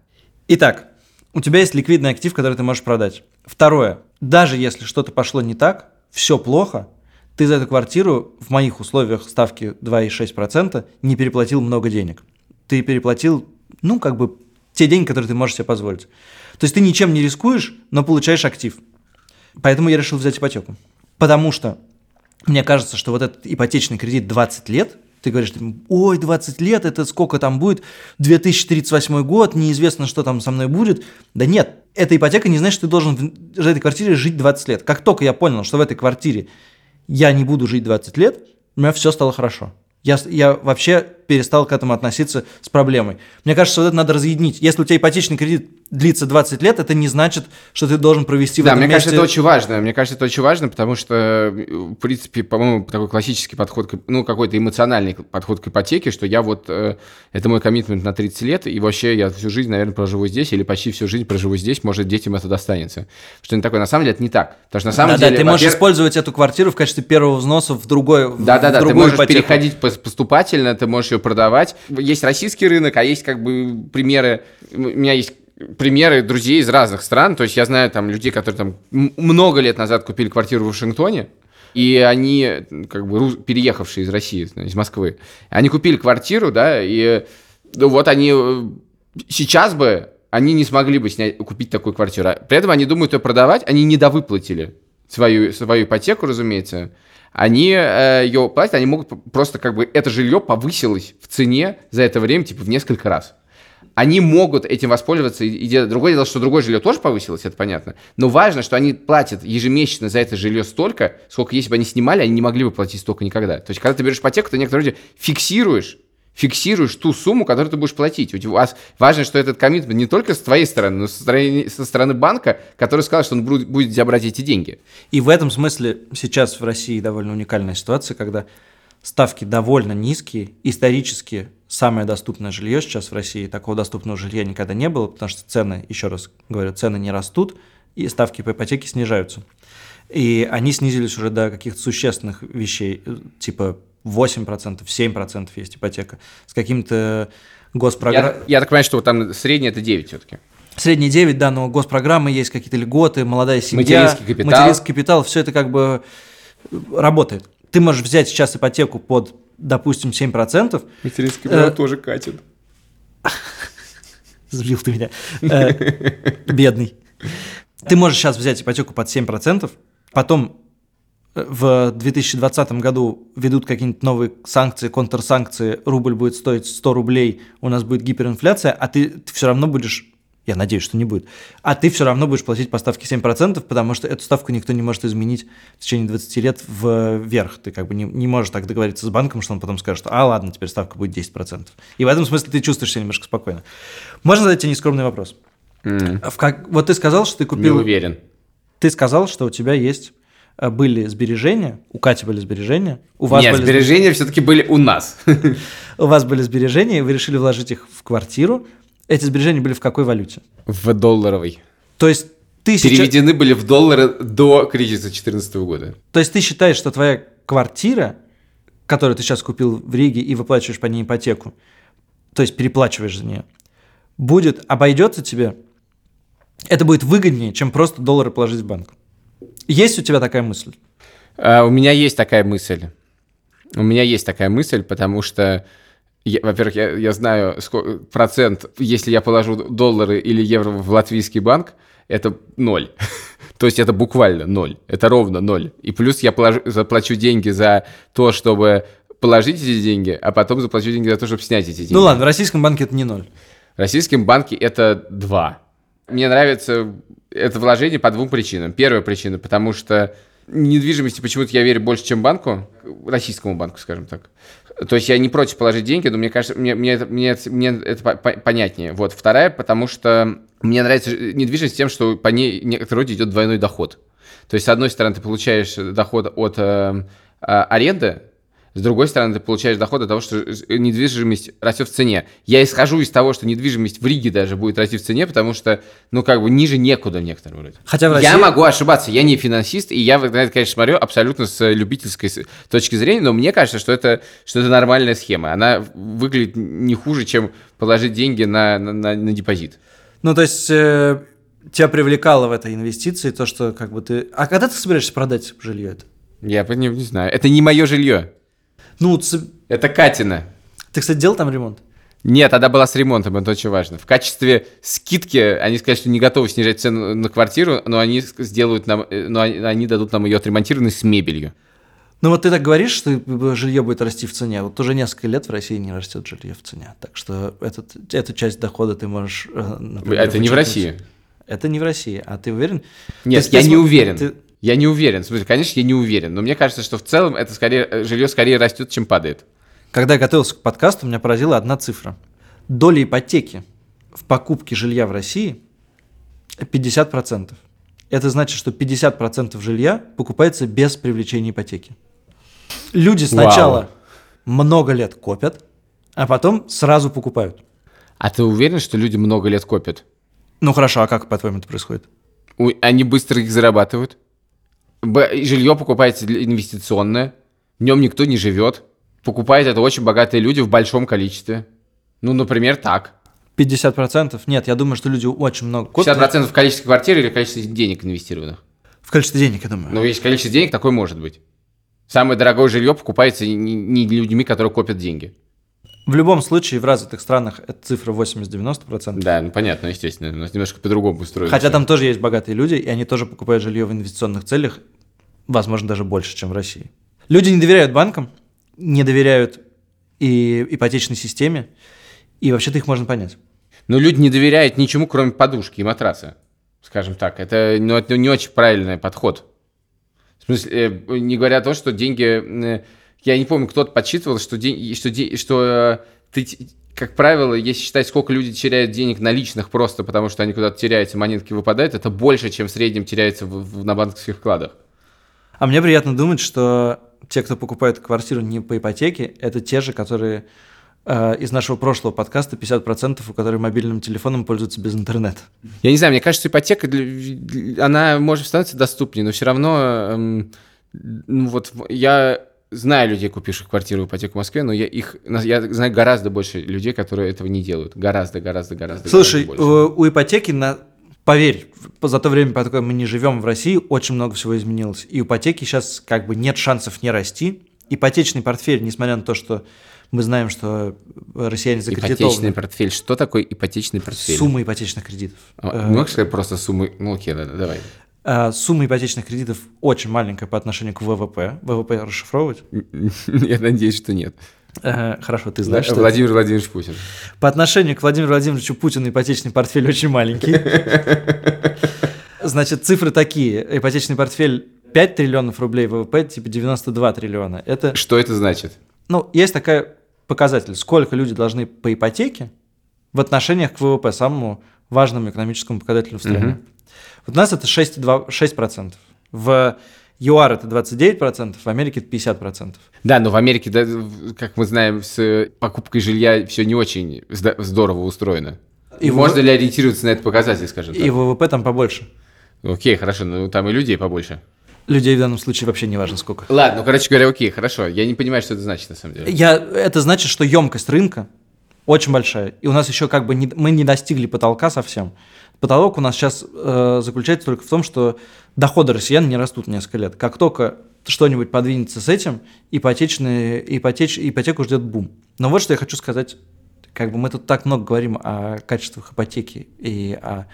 Итак, у тебя есть ликвидный актив, который ты можешь продать. Второе. Даже если что-то пошло не так, все плохо, ты за эту квартиру в моих условиях ставки 2,6% не переплатил много денег. Ты переплатил, ну, как бы, те деньги, которые ты можешь себе позволить. То есть ты ничем не рискуешь, но получаешь актив. Поэтому я решил взять ипотеку. Потому что мне кажется, что вот этот ипотечный кредит 20 лет, ты говоришь, ой, 20 лет, это сколько там будет, 2038 год, неизвестно, что там со мной будет. Да нет, эта ипотека не значит, что ты должен в этой квартире жить 20 лет. Как только я понял, что в этой квартире я не буду жить 20 лет, у меня все стало хорошо. Я, я вообще перестал к этому относиться с проблемой. Мне кажется, вот это надо разъединить. Если у тебя ипотечный кредит длится 20 лет, это не значит, что ты должен провести в Да, этом мне месте... кажется, это очень важно. Мне кажется, это очень важно, потому что, в принципе, по-моему, такой классический подход, ну, какой-то эмоциональный подход к ипотеке, что я вот, э, это мой коммитмент на 30 лет, и вообще я всю жизнь, наверное, проживу здесь, или почти всю жизнь проживу здесь, может, детям это достанется. Что не такое. На самом деле это не так. Потому что на самом да, деле... да, ты можешь использовать эту квартиру в качестве первого взноса в другой в- Да, да, да, ты можешь ипотеку. переходить пос- поступательно, ты можешь ее продавать. Есть российский рынок, а есть как бы примеры. У меня есть примеры друзей из разных стран. То есть я знаю там людей, которые там много лет назад купили квартиру в Вашингтоне. И они, как бы, переехавшие из России, из Москвы, они купили квартиру, да, и ну, вот они э, сейчас бы они не смогли бы снять, купить такую квартиру. А При этом они думают ее продавать, они недовыплатили свою, свою ипотеку, разумеется. Они э, ее платят, они могут просто как бы это жилье повысилось в цене за это время типа в несколько раз. Они могут этим воспользоваться. И, и другое дело, что другое жилье тоже повысилось, это понятно. Но важно, что они платят ежемесячно за это жилье столько, сколько если бы они снимали, они не могли бы платить столько никогда. То есть, когда ты берешь ипотеку, ты некоторые люди фиксируешь фиксируешь ту сумму, которую ты будешь платить. У вас важно, что этот коммитмент не только с твоей стороны, но со стороны, со стороны банка, который сказал, что он будет, будет тебя брать эти деньги. И в этом смысле сейчас в России довольно уникальная ситуация, когда ставки довольно низкие, исторически самое доступное жилье сейчас в России, такого доступного жилья никогда не было, потому что цены, еще раз говорю, цены не растут, и ставки по ипотеке снижаются. И они снизились уже до каких-то существенных вещей, э, типа 8%, 7% есть ипотека, с каким-то госпрограммой. Я, я так понимаю, что там среднее это 9 все-таки. Средний 9, да, но госпрограммы есть, какие-то льготы, молодая семья. Материнский капитал. Материнский капитал, все это как бы э, работает. Ты можешь взять сейчас ипотеку под, допустим, 7%. Материнский Э, тоже катит. Сбил ты меня. Э, Бедный. Ты можешь сейчас взять ипотеку под 7%, потом э, в 2020 году ведут какие-нибудь новые санкции, контрсанкции, рубль будет стоить 100 рублей, у нас будет гиперинфляция, а ты, ты все равно будешь, я надеюсь, что не будет, а ты все равно будешь платить по ставке 7%, потому что эту ставку никто не может изменить в течение 20 лет вверх. Ты как бы не, не можешь так договориться с банком, что он потом скажет, что, а ладно, теперь ставка будет 10%. И в этом смысле ты чувствуешь себя немножко спокойно. Можно задать тебе нескромный вопрос? В как... Вот ты сказал, что ты Не купил... уверен. Ты сказал, что у тебя есть э, были сбережения, у Кати были сбережения, у вас Нет, были сбережения все-таки были у нас. у вас были сбережения, и вы решили вложить их в квартиру. Эти сбережения были в какой валюте? В долларовой. То есть ты сейчас, Переведены были в доллары до кризиса 2014 года. то есть ты считаешь, что твоя квартира, которую ты сейчас купил в Риге и выплачиваешь по ней ипотеку, то есть переплачиваешь за нее, будет обойдется тебе, это будет выгоднее, чем просто доллары положить в банк. Есть у тебя такая мысль? А, у меня есть такая мысль. У меня есть такая мысль, потому что, во-первых, я, я знаю сколько, процент, если я положу доллары или евро в латвийский банк, это ноль. То есть это буквально ноль. Это ровно ноль. И плюс я положу- заплачу деньги за то, чтобы положить эти деньги, а потом заплачу деньги за то, чтобы снять эти деньги. Ну ладно, в российском банке это не ноль. В российском банке это 2. Мне нравится это вложение по двум причинам. Первая причина, потому что недвижимости почему-то я верю больше, чем банку, российскому банку, скажем так. То есть я не против положить деньги, но мне кажется, мне, мне, это, мне, мне это по- по- понятнее. Вот. Вторая, потому что мне нравится недвижимость тем, что по ней в некотором идет двойной доход. То есть, с одной стороны, ты получаешь доход от э, э, аренды, с другой стороны, ты получаешь доход от того, что недвижимость растет в цене. Я исхожу из того, что недвижимость в Риге даже будет расти в цене, потому что, ну, как бы ниже некуда в некотором роде. Хотя в Я России- могу ошибаться, я не финансист, и я на это, конечно, смотрю абсолютно с любительской с- точки зрения, но мне кажется, что это, что это нормальная схема. Она выглядит не хуже, чем положить деньги на, на, на- на депозит. Ну, то есть э, тебя привлекало в этой инвестиции то, что как бы ты... А когда ты собираешься продать жилье это? Я не, не знаю. Это не мое жилье. Ну, ц- Это Катина. ты, кстати, делал там ремонт? Нет, тогда была с ремонтом, это очень важно. В качестве скидки они сказали, что не готовы снижать цену на квартиру, но они сделают нам, э, но они, они дадут нам ее отремонтированной с мебелью. Ну, вот ты так говоришь, что э, жилье будет расти в цене. Вот уже несколько лет в России не растет жилье в цене. Так что этот, эту часть дохода ты можешь... э, например, это не в вычеркнуть. России. Это не в России. А ты уверен? Нет, есть я не уверен. ты- Я не уверен. В смысле, конечно, я не уверен. Но мне кажется, что в целом это скорее э, жилье скорее растет, чем падает. Когда я готовился к подкасту, меня поразила одна цифра. Доля ипотеки в покупке жилья в России 50%. Это значит, что 50% жилья покупается без привлечения ипотеки. Люди сначала много лет копят, а потом сразу покупают. А ты уверен, что люди много лет копят? Ну хорошо, а как, по-твоему, это происходит? Они быстро их зарабатывают. Б- Жилье покупается для- инвестиционное. В нем никто не живет. Покупают это очень богатые люди в большом количестве. Ну, например, так. 50%? Нет, я думаю, что люди очень много копят. 50% в количестве квартир или количестве денег инвестированных? В количестве денег, я думаю. Ну, есть количество денег, такое может быть. Самое дорогое жилье покупается не людьми, которые копят деньги. В любом случае, в развитых странах это цифра 80-90%. Да, ну понятно, естественно. У нас немножко по-другому устроено. Хотя там тоже есть богатые люди, и они тоже покупают жилье в инвестиционных целях, возможно, даже больше, чем в России. Люди не доверяют банкам, не доверяют и ипотечной системе, и вообще-то их можно понять. Но люди не доверяют ничему, кроме подушки и матраса. Скажем так. Это, ну, это не очень правильный подход. В смысле, э, не говоря о том, что деньги... Я не помню, кто-то подсчитывал, что, день, что, де- что э, ты, как правило, если считать, сколько люди теряют денег наличных просто потому, что они куда-то теряются, монетки выпадают, это больше, чем в среднем теряется в- в- на банковских вкладах. А мне приятно думать, что те, кто покупает квартиру не по ипотеке, это те же, которые э, из нашего прошлого подкаста 50% у которых мобильным телефоном пользуются без интернета. Я не знаю, мне кажется, ипотека, она может становиться доступнее, но все равно, эм, ну вот я знаю людей, купивших квартиру ипотеку в Москве, но я их, я знаю гораздо больше людей, которые этого не делают. Гораздо, гораздо, гораздо. Слушай, гораздо у, у ипотеки, на, поверь, за то время, пока мы не живем в России, очень много всего изменилось. И ипотеки сейчас как бы нет шансов не расти. Ипотечный портфель, несмотря на то, что мы знаем, что россияне ипотечный закредитованы, портфель. Что такое ипотечный портфель? сумма ипотечных кредитов. А, Э, Можешь сказать просто суммы? Ну окей, да, да, давай. Э, Сумма ипотечных кредитов очень маленькая по отношению к ВВП. ВВП расшифровывать? Я надеюсь, что нет. Э, Хорошо, ты знаешь, что это? Владимир Владимирович Путин. По отношению к Владимиру Владимировичу Путину ипотечный портфель очень маленький. Значит, цифры такие. Ипотечный портфель 5 триллионов рублей, ВВП типа 92 триллиона. Это, Что это значит? ну, есть такая показатель, сколько люди должны по ипотеке в отношениях к ВВП, самому важному экономическому показателю в стране. Мгм. Вот у нас это 6,2 6%. В ЮАР это 29%, в Америке это 50%. Да, но в Америке, да, как мы знаем, с покупкой жилья все не очень здорово устроено. И И в- можно ли ориентироваться на этот показатель, скажем так? И ВВП там побольше. Окей, хорошо, ну там и людей побольше. Людей в данном случае вообще не важно сколько. Ладно, ну, короче говоря, окей, хорошо. Я не понимаю, что это значит на самом деле. Я, это значит, что емкость рынка очень большая. И у нас еще как бы не, мы не достигли потолка совсем. Потолок у нас сейчас э, заключается только в том, что доходы россиян не растут несколько лет. Как только что-нибудь подвинется с этим, ипотечные, ипотеч, ипотеку ждет бум. Но вот что я хочу сказать. Как бы мы тут так много говорим о качествах ипотеки и о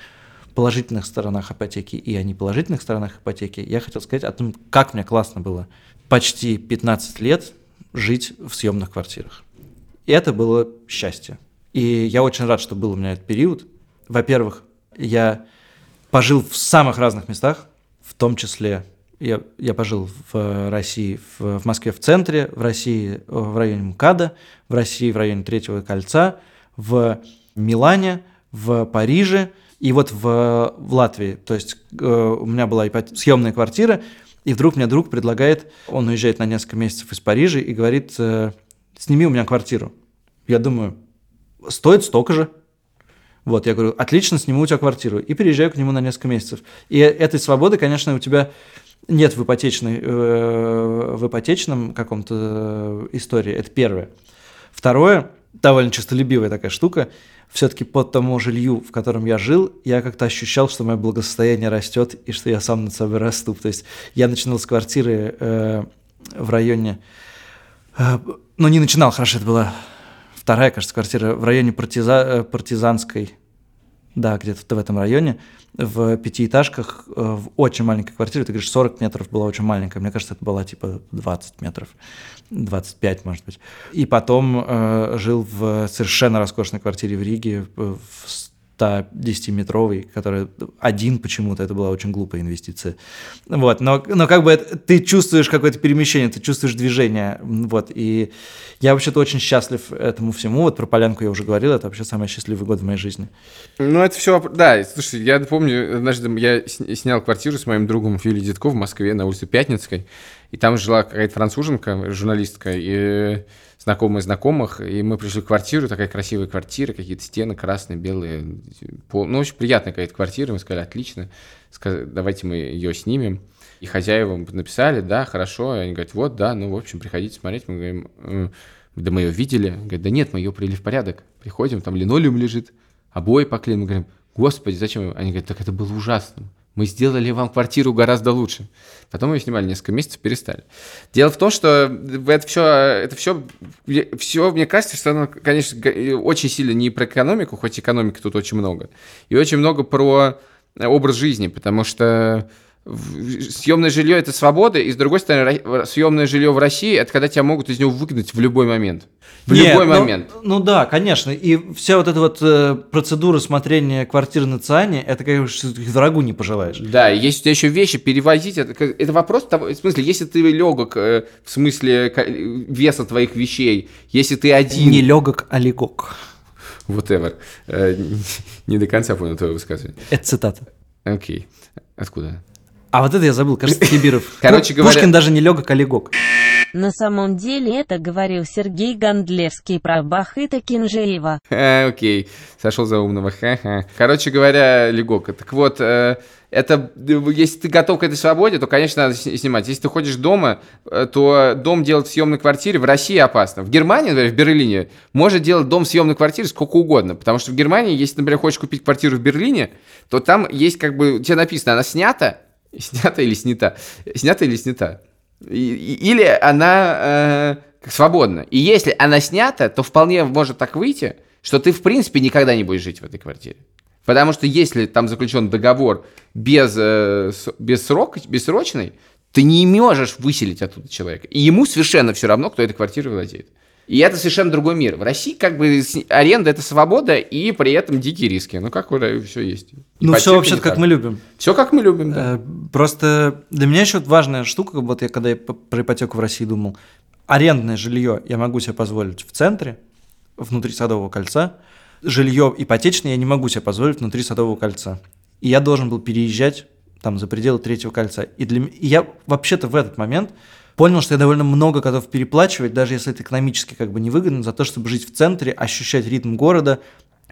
положительных сторонах ипотеки и о неположительных сторонах ипотеки. Я хотел сказать о том, как мне классно было почти 15 лет жить в съемных квартирах. И это было счастье. И я очень рад, что был у меня этот период. Во-первых, я пожил в самых разных местах, в том числе я, я пожил в России, в, в Москве в центре, в России э, в районе МКАДа, в России в районе Третьего кольца, в Милане, в Париже и вот в, в Латвии. То есть э, у меня была съемная квартира, и вдруг мне друг предлагает, он уезжает на несколько месяцев из Парижа и говорит, э, сними у меня квартиру. Я думаю, стоит столько же. Вот, я говорю, отлично, сниму у тебя квартиру. И переезжаю к нему на несколько месяцев. И этой свободы, конечно, у тебя нет в, ипотечной, э, в ипотечном каком-то э, истории. Это первое. Второе, довольно честолюбивая такая штука, все-таки по тому жилью, в котором я жил, я как-то ощущал, что мое благосостояние растет и что я сам над собой расту. То есть я начинал с квартиры э, в районе... э, ну, не начинал, хорошо, это была вторая, кажется, квартира в районе партиза, э, партизанской, да, где-то в этом районе, в пятиэтажках, э, в очень маленькой квартире, ты говоришь, 40 метров была очень маленькая, мне кажется, это была типа 20 метров, 25, может быть. И потом э, жил в совершенно роскошной квартире в Риге, э, в 110-метровой, которая один почему-то, это была очень глупая инвестиция. Вот, но, но как бы это- ты чувствуешь какое-то перемещение, ты чувствуешь движение, вот, и я вообще-то очень счастлив этому всему, вот про полянку я уже говорил, это вообще самый счастливый год в моей жизни. Ну, это все, да, слушай, я помню, однажды я сня- снял квартиру с моим другом Юлией Дедко в Москве на улице Пятницкой, и там жила какая-то француженка, журналистка, и знакомые знакомых, и мы пришли в квартиру, такая красивая квартира, какие-то стены красные, белые, пол- ну, очень приятная какая-то квартира, мы сказали, отлично, давайте мы ее снимем. И хозяева написали, да, хорошо, и они говорят, вот, да, ну, в общем, приходите смотреть, мы говорим, «М, да мы ее видели, говорят, да нет, мы ее привели в порядок, приходим, там линолеум лежит, обои поклеены, мы говорим, господи, зачем? Они говорят, так это было ужасно. Мы сделали вам квартиру гораздо лучше. Потом ее снимали несколько месяцев, перестали. Дело в том, что это все, это все, все, мне кажется, что оно, конечно, очень сильно не про экономику, хоть экономики тут очень много, и очень много про образ жизни, потому что съемное жилье это свобода, и с другой стороны, ро- съемное жилье в России это когда тебя могут из него выгнать в любой момент. В Нет, любой ну- момент. Ну, да, конечно. И вся вот эта вот э, процедура смотрения квартиры на Циане, это, конечно, врагу не пожелаешь. Да, есть у тебя еще вещи перевозить. Это, это вопрос того, в смысле, если ты легок, э, в смысле веса твоих вещей, если ты один, Не легок, а легок. whatever. Э, не до конца понял твое высказывание. Это цитата. Окей. Откуда? А вот это я забыл, кажется, Хибиров. Короче говоря- Пушкин даже не легок, а легок. На самом деле это говорил Сергей Гондлевский про Бахыта Кинжеева. Ха, Окей, сошел за умного. Ха-ха. Короче говоря, легок. Так вот, э, это, э, если ты готов к этой свободе, то, конечно, надо с- снимать. Если ты ходишь дома, э, то дом делать в съемной квартире в России опасно. В Германии, например, в Берлине, может делать дом в съемной квартире сколько угодно. Потому что в Германии, если, например, хочешь купить квартиру в Берлине, то там есть как бы, тебе написано, она снята, снята или снята, снята или снята. Или она э, свободна. И если она снята, то вполне может так выйти, что ты, в принципе, никогда не будешь жить в этой квартире. Потому что если там заключен договор без, э, без срок, бессрочный, ты не можешь выселить оттуда человека. И ему совершенно все равно, кто этой квартирой владеет. И это совершенно другой мир. В России как бы аренда это свобода и при этом дикие риски. Ну как все есть. Ну, все вообще как мы любим. Все как мы любим, да. Э, Просто для меня еще важная штука, вот я когда я про ипотеку в России думал, арендное жилье я могу себе позволить в центре, внутри Садового кольца, жилье ипотечное я не могу себе позволить внутри Садового кольца. И я должен был переезжать там за пределы третьего кольца. И для м- и я вообще-то в этот момент понял, что я довольно много готов переплачивать, даже если это экономически как бы невыгодно, за то, чтобы жить в центре, ощущать ритм города,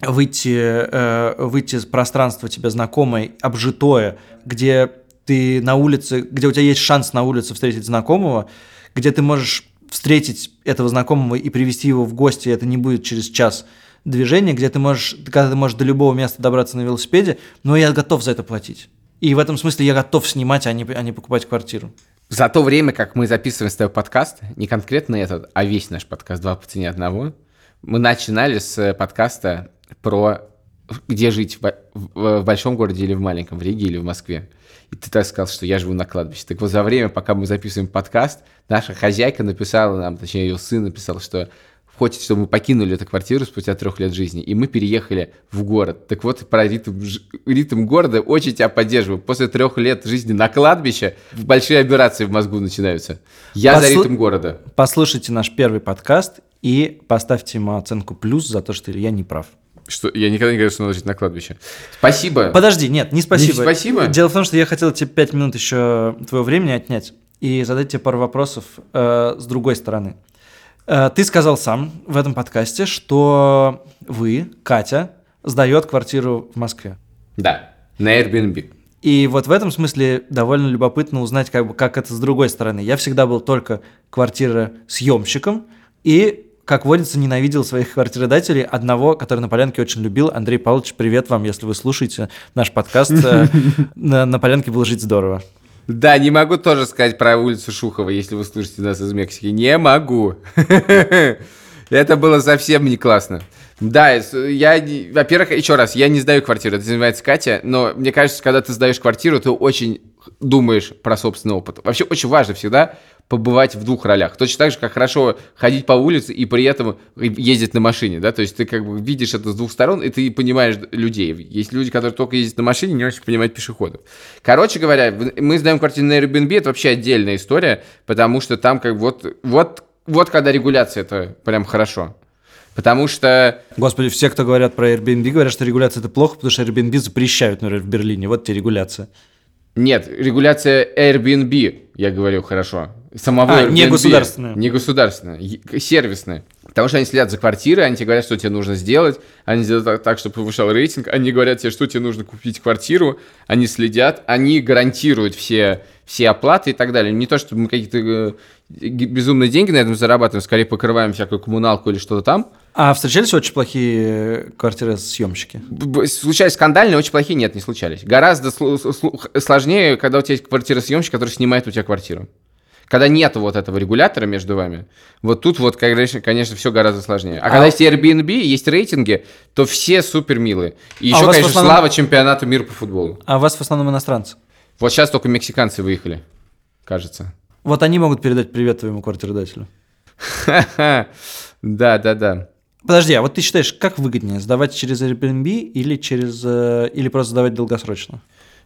выйти, э, выйти из пространства тебе знакомое, обжитое, где ты на улице, где у тебя есть шанс на улице встретить знакомого, где ты можешь встретить этого знакомого и привести его в гости, это не будет через час движения, где ты можешь, когда ты можешь до любого места добраться на велосипеде, но я готов за это платить. И в этом смысле я готов снимать, а не, а не покупать квартиру. За то время, как мы записываем с тобой подкаст, не конкретно этот, а весь наш подкаст «Два по цене одного», мы начинали с подкаста про где жить, в, в- большом городе или в маленьком, в Риге или в Москве. И ты так сказал, что я живу на кладбище. Так вот, за время, пока мы записываем подкаст, наша хозяйка написала нам, точнее, ее сын написал, что хочет, чтобы мы покинули эту квартиру спустя трех лет жизни, и мы переехали в город. Так вот, про ритм, ритм города очень тебя поддерживаю. После трех лет жизни на кладбище большие операции в мозгу начинаются. Я за Послу- ритм города. Послушайте наш первый подкаст и поставьте ему оценку плюс за то, что Илья не прав. Что, я никогда не говорю, что надо жить на кладбище. Спасибо. Подожди, нет, не спасибо. Не спасибо? Дело в том, что я хотел тебе пять минут еще твоего времени отнять и задать тебе пару вопросов э, с другой стороны. Э, ты сказал сам в этом подкасте, что вы, Катя, сдает квартиру в Москве. Да, на Airbnb. И вот в этом смысле довольно любопытно узнать, как, бы, как это с другой стороны. Я всегда был только квартиросъемщиком и, как водится, ненавидел своих квартиродателей. Одного, который на Полянке очень любил. Андрей Павлович, привет вам, если вы слушаете наш подкаст. Э, на Полянке было жить здорово. Да, не могу тоже сказать про улицу Шухова, если вы слушаете нас из Мексики. Не могу. Это было совсем не классно. Да, я, во-первых, еще раз, я не сдаю квартиру, это занимается Катя, но мне кажется, когда ты сдаешь квартиру, ты очень думаешь про собственный опыт. Вообще очень важно всегда побывать в двух ролях. Точно так же, как хорошо ходить по улице и при этом ездить на машине, да, то есть ты как бы видишь это с двух сторон, и ты понимаешь людей. Есть люди, которые только ездят на машине, не очень понимают пешеходов. Короче говоря, мы сдаем квартиру на Airbnb, это вообще отдельная история, потому что там как вот, вот, вот когда регуляция, это прям хорошо. Потому что Господи, все, кто говорят про Airbnb, говорят, что регуляция это плохо, потому что Airbnb запрещают, например, в Берлине. Вот тебе регуляция. Нет, регуляция Airbnb, я говорю хорошо. Самого А, не государственная. Не государственная, сервисная. Потому что они следят за квартирой, они тебе говорят, что тебе нужно сделать, они делают так, так, чтобы повышал рейтинг, они говорят тебе, что тебе нужно купить квартиру, они следят, они гарантируют все, все оплаты и так далее. Не то, чтобы мы какие-то э, безумные деньги на этом зарабатываем, скорее покрываем всякую коммуналку или что-то там. А встречались очень плохие квартиры съемщики? Случались скандальные, очень плохие, нет, не случались. Гораздо сложнее, когда у тебя есть квартира-съемщик, который снимает у тебя квартиру. Когда нет вот этого регулятора между вами, вот тут вот, конечно, конечно все гораздо сложнее. А, когда есть Airbnb, есть рейтинги, то все супер милые. И А еще, в конечно, основном- слава чемпионату мира по футболу. А у вас в основном иностранцы? Вот сейчас только мексиканцы выехали, кажется. Вот они могут передать привет твоему квартиродателю. Да, да, да. Подожди, а вот ты считаешь, как выгоднее, сдавать через Airbnb или через э, или просто сдавать долгосрочно?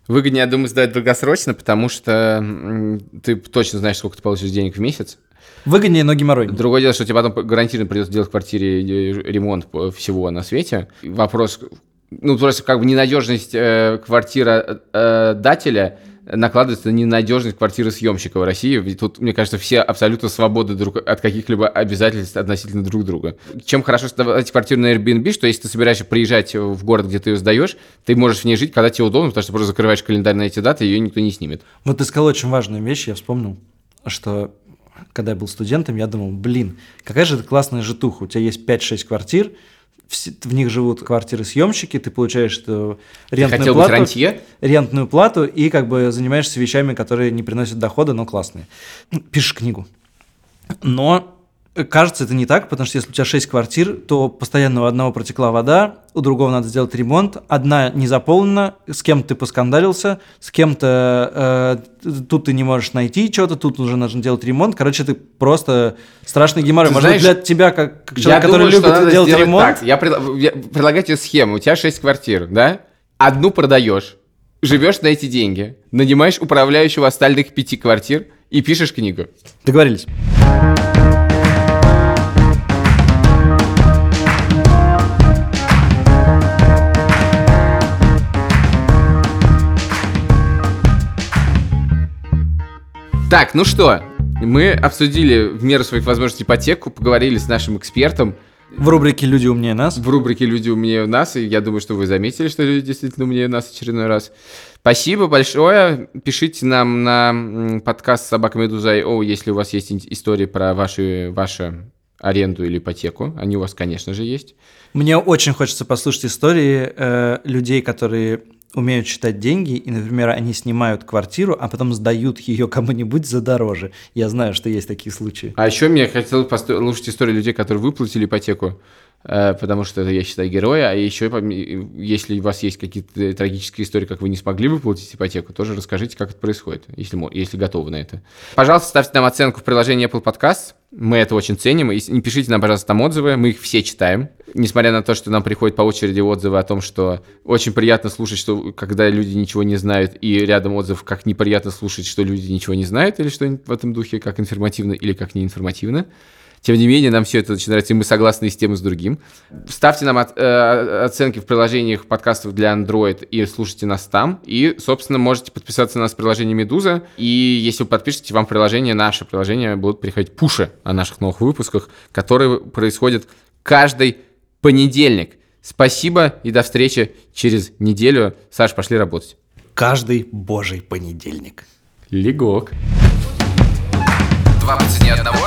Выгоднее, я думаю, сдать долгосрочно, потому что ты точно знаешь, сколько ты получишь денег в месяц. Выгоднее, но геморройнее. Другое дело, что тебе потом гарантированно придется делать в квартире э, ремонт всего на свете. Вопрос, ну, просто как бы ненадежность э, квартира э, дателя накладывается на ненадежность квартиры съемщика в России. Ведь тут, мне кажется, все абсолютно свободны друг от каких-либо обязательств относительно друг друга. Чем хорошо сдавать квартиру на Airbnb, что если ты собираешься приезжать в город, где ты ее сдаешь, ты можешь в ней жить, когда тебе удобно, потому что просто закрываешь календарь на эти даты, и ее никто не снимет. Вот ты сказал очень важную вещь, я вспомнил, что когда я был студентом, я думал, блин, какая же это классная житуха. У тебя есть 5-6 квартир, в них живут квартиры-съемщики, ты получаешь э, Ты рентную быть плату, рантье? рентную плату и как бы занимаешься вещами, которые не приносят дохода, но классные. Пишешь книгу. Но кажется, это не так, потому что если у тебя 6 квартир, то постоянно у одного протекла вода, у другого надо сделать ремонт, одна не заполнена, с кем-то ты поскандалился, с кем-то э, тут ты не можешь найти что-то, тут уже нужно делать ремонт. Короче, это просто страшный геморрой. Ты Может быть, знаешь, для тебя, как, как человек, который думаю, любит делать ремонт, так. Я, предла- я предлагаю тебе схему. У тебя 6 квартир, да? Одну продаешь, живешь на эти деньги, нанимаешь управляющего остальных пяти квартир и пишешь книгу. договорились. Так, ну что, мы обсудили в меру своих возможностей ипотеку, поговорили с нашим экспертом В рубрике «Люди умнее нас». в рубрике «Люди умнее нас», и я думаю, что вы заметили, что люди действительно умнее нас очередной раз. Спасибо большое. Пишите нам на подкаст собакамедуза.io, если у вас есть истории про ваши, вашу аренду или ипотеку. Они у вас, конечно же, есть. Мне очень хочется послушать истории э, людей, которые умеют считать деньги, и, например, они снимают квартиру, а потом сдают ее кому-нибудь за дороже. Я знаю, что есть такие случаи. А еще мне хотелось послушать историю людей, которые выплатили ипотеку, потому что это, я считаю, герои. А еще, если у вас есть какие-то трагические истории, как вы не смогли выплатить ипотеку, тоже расскажите, как это происходит, если, если готовы на это. Пожалуйста, ставьте нам оценку в приложении Apple Podcast. Мы это очень ценим. И пишите нам, пожалуйста, там отзывы. Мы их все читаем. Несмотря на то, что нам приходят по очереди отзывы о том, что очень приятно слушать, что когда люди ничего не знают, и рядом отзыв, как неприятно слушать, что люди ничего не знают, или что-нибудь в этом духе, как информативно или как неинформативно. Тем не менее, нам все это очень нравится, и мы согласны и с тем, и с другим. Ставьте нам от- э, оценки в приложениях подкастов для Android и слушайте нас там. И, собственно, можете подписаться на нас в приложении Медуза. И если вы подпишете, вам приложение, наше приложение, будут приходить пуши о наших новых выпусках, которые происходят каждый понедельник. Спасибо и до встречи через неделю. Саш, пошли работать. Каждый божий понедельник. Легок. Два по цене одного.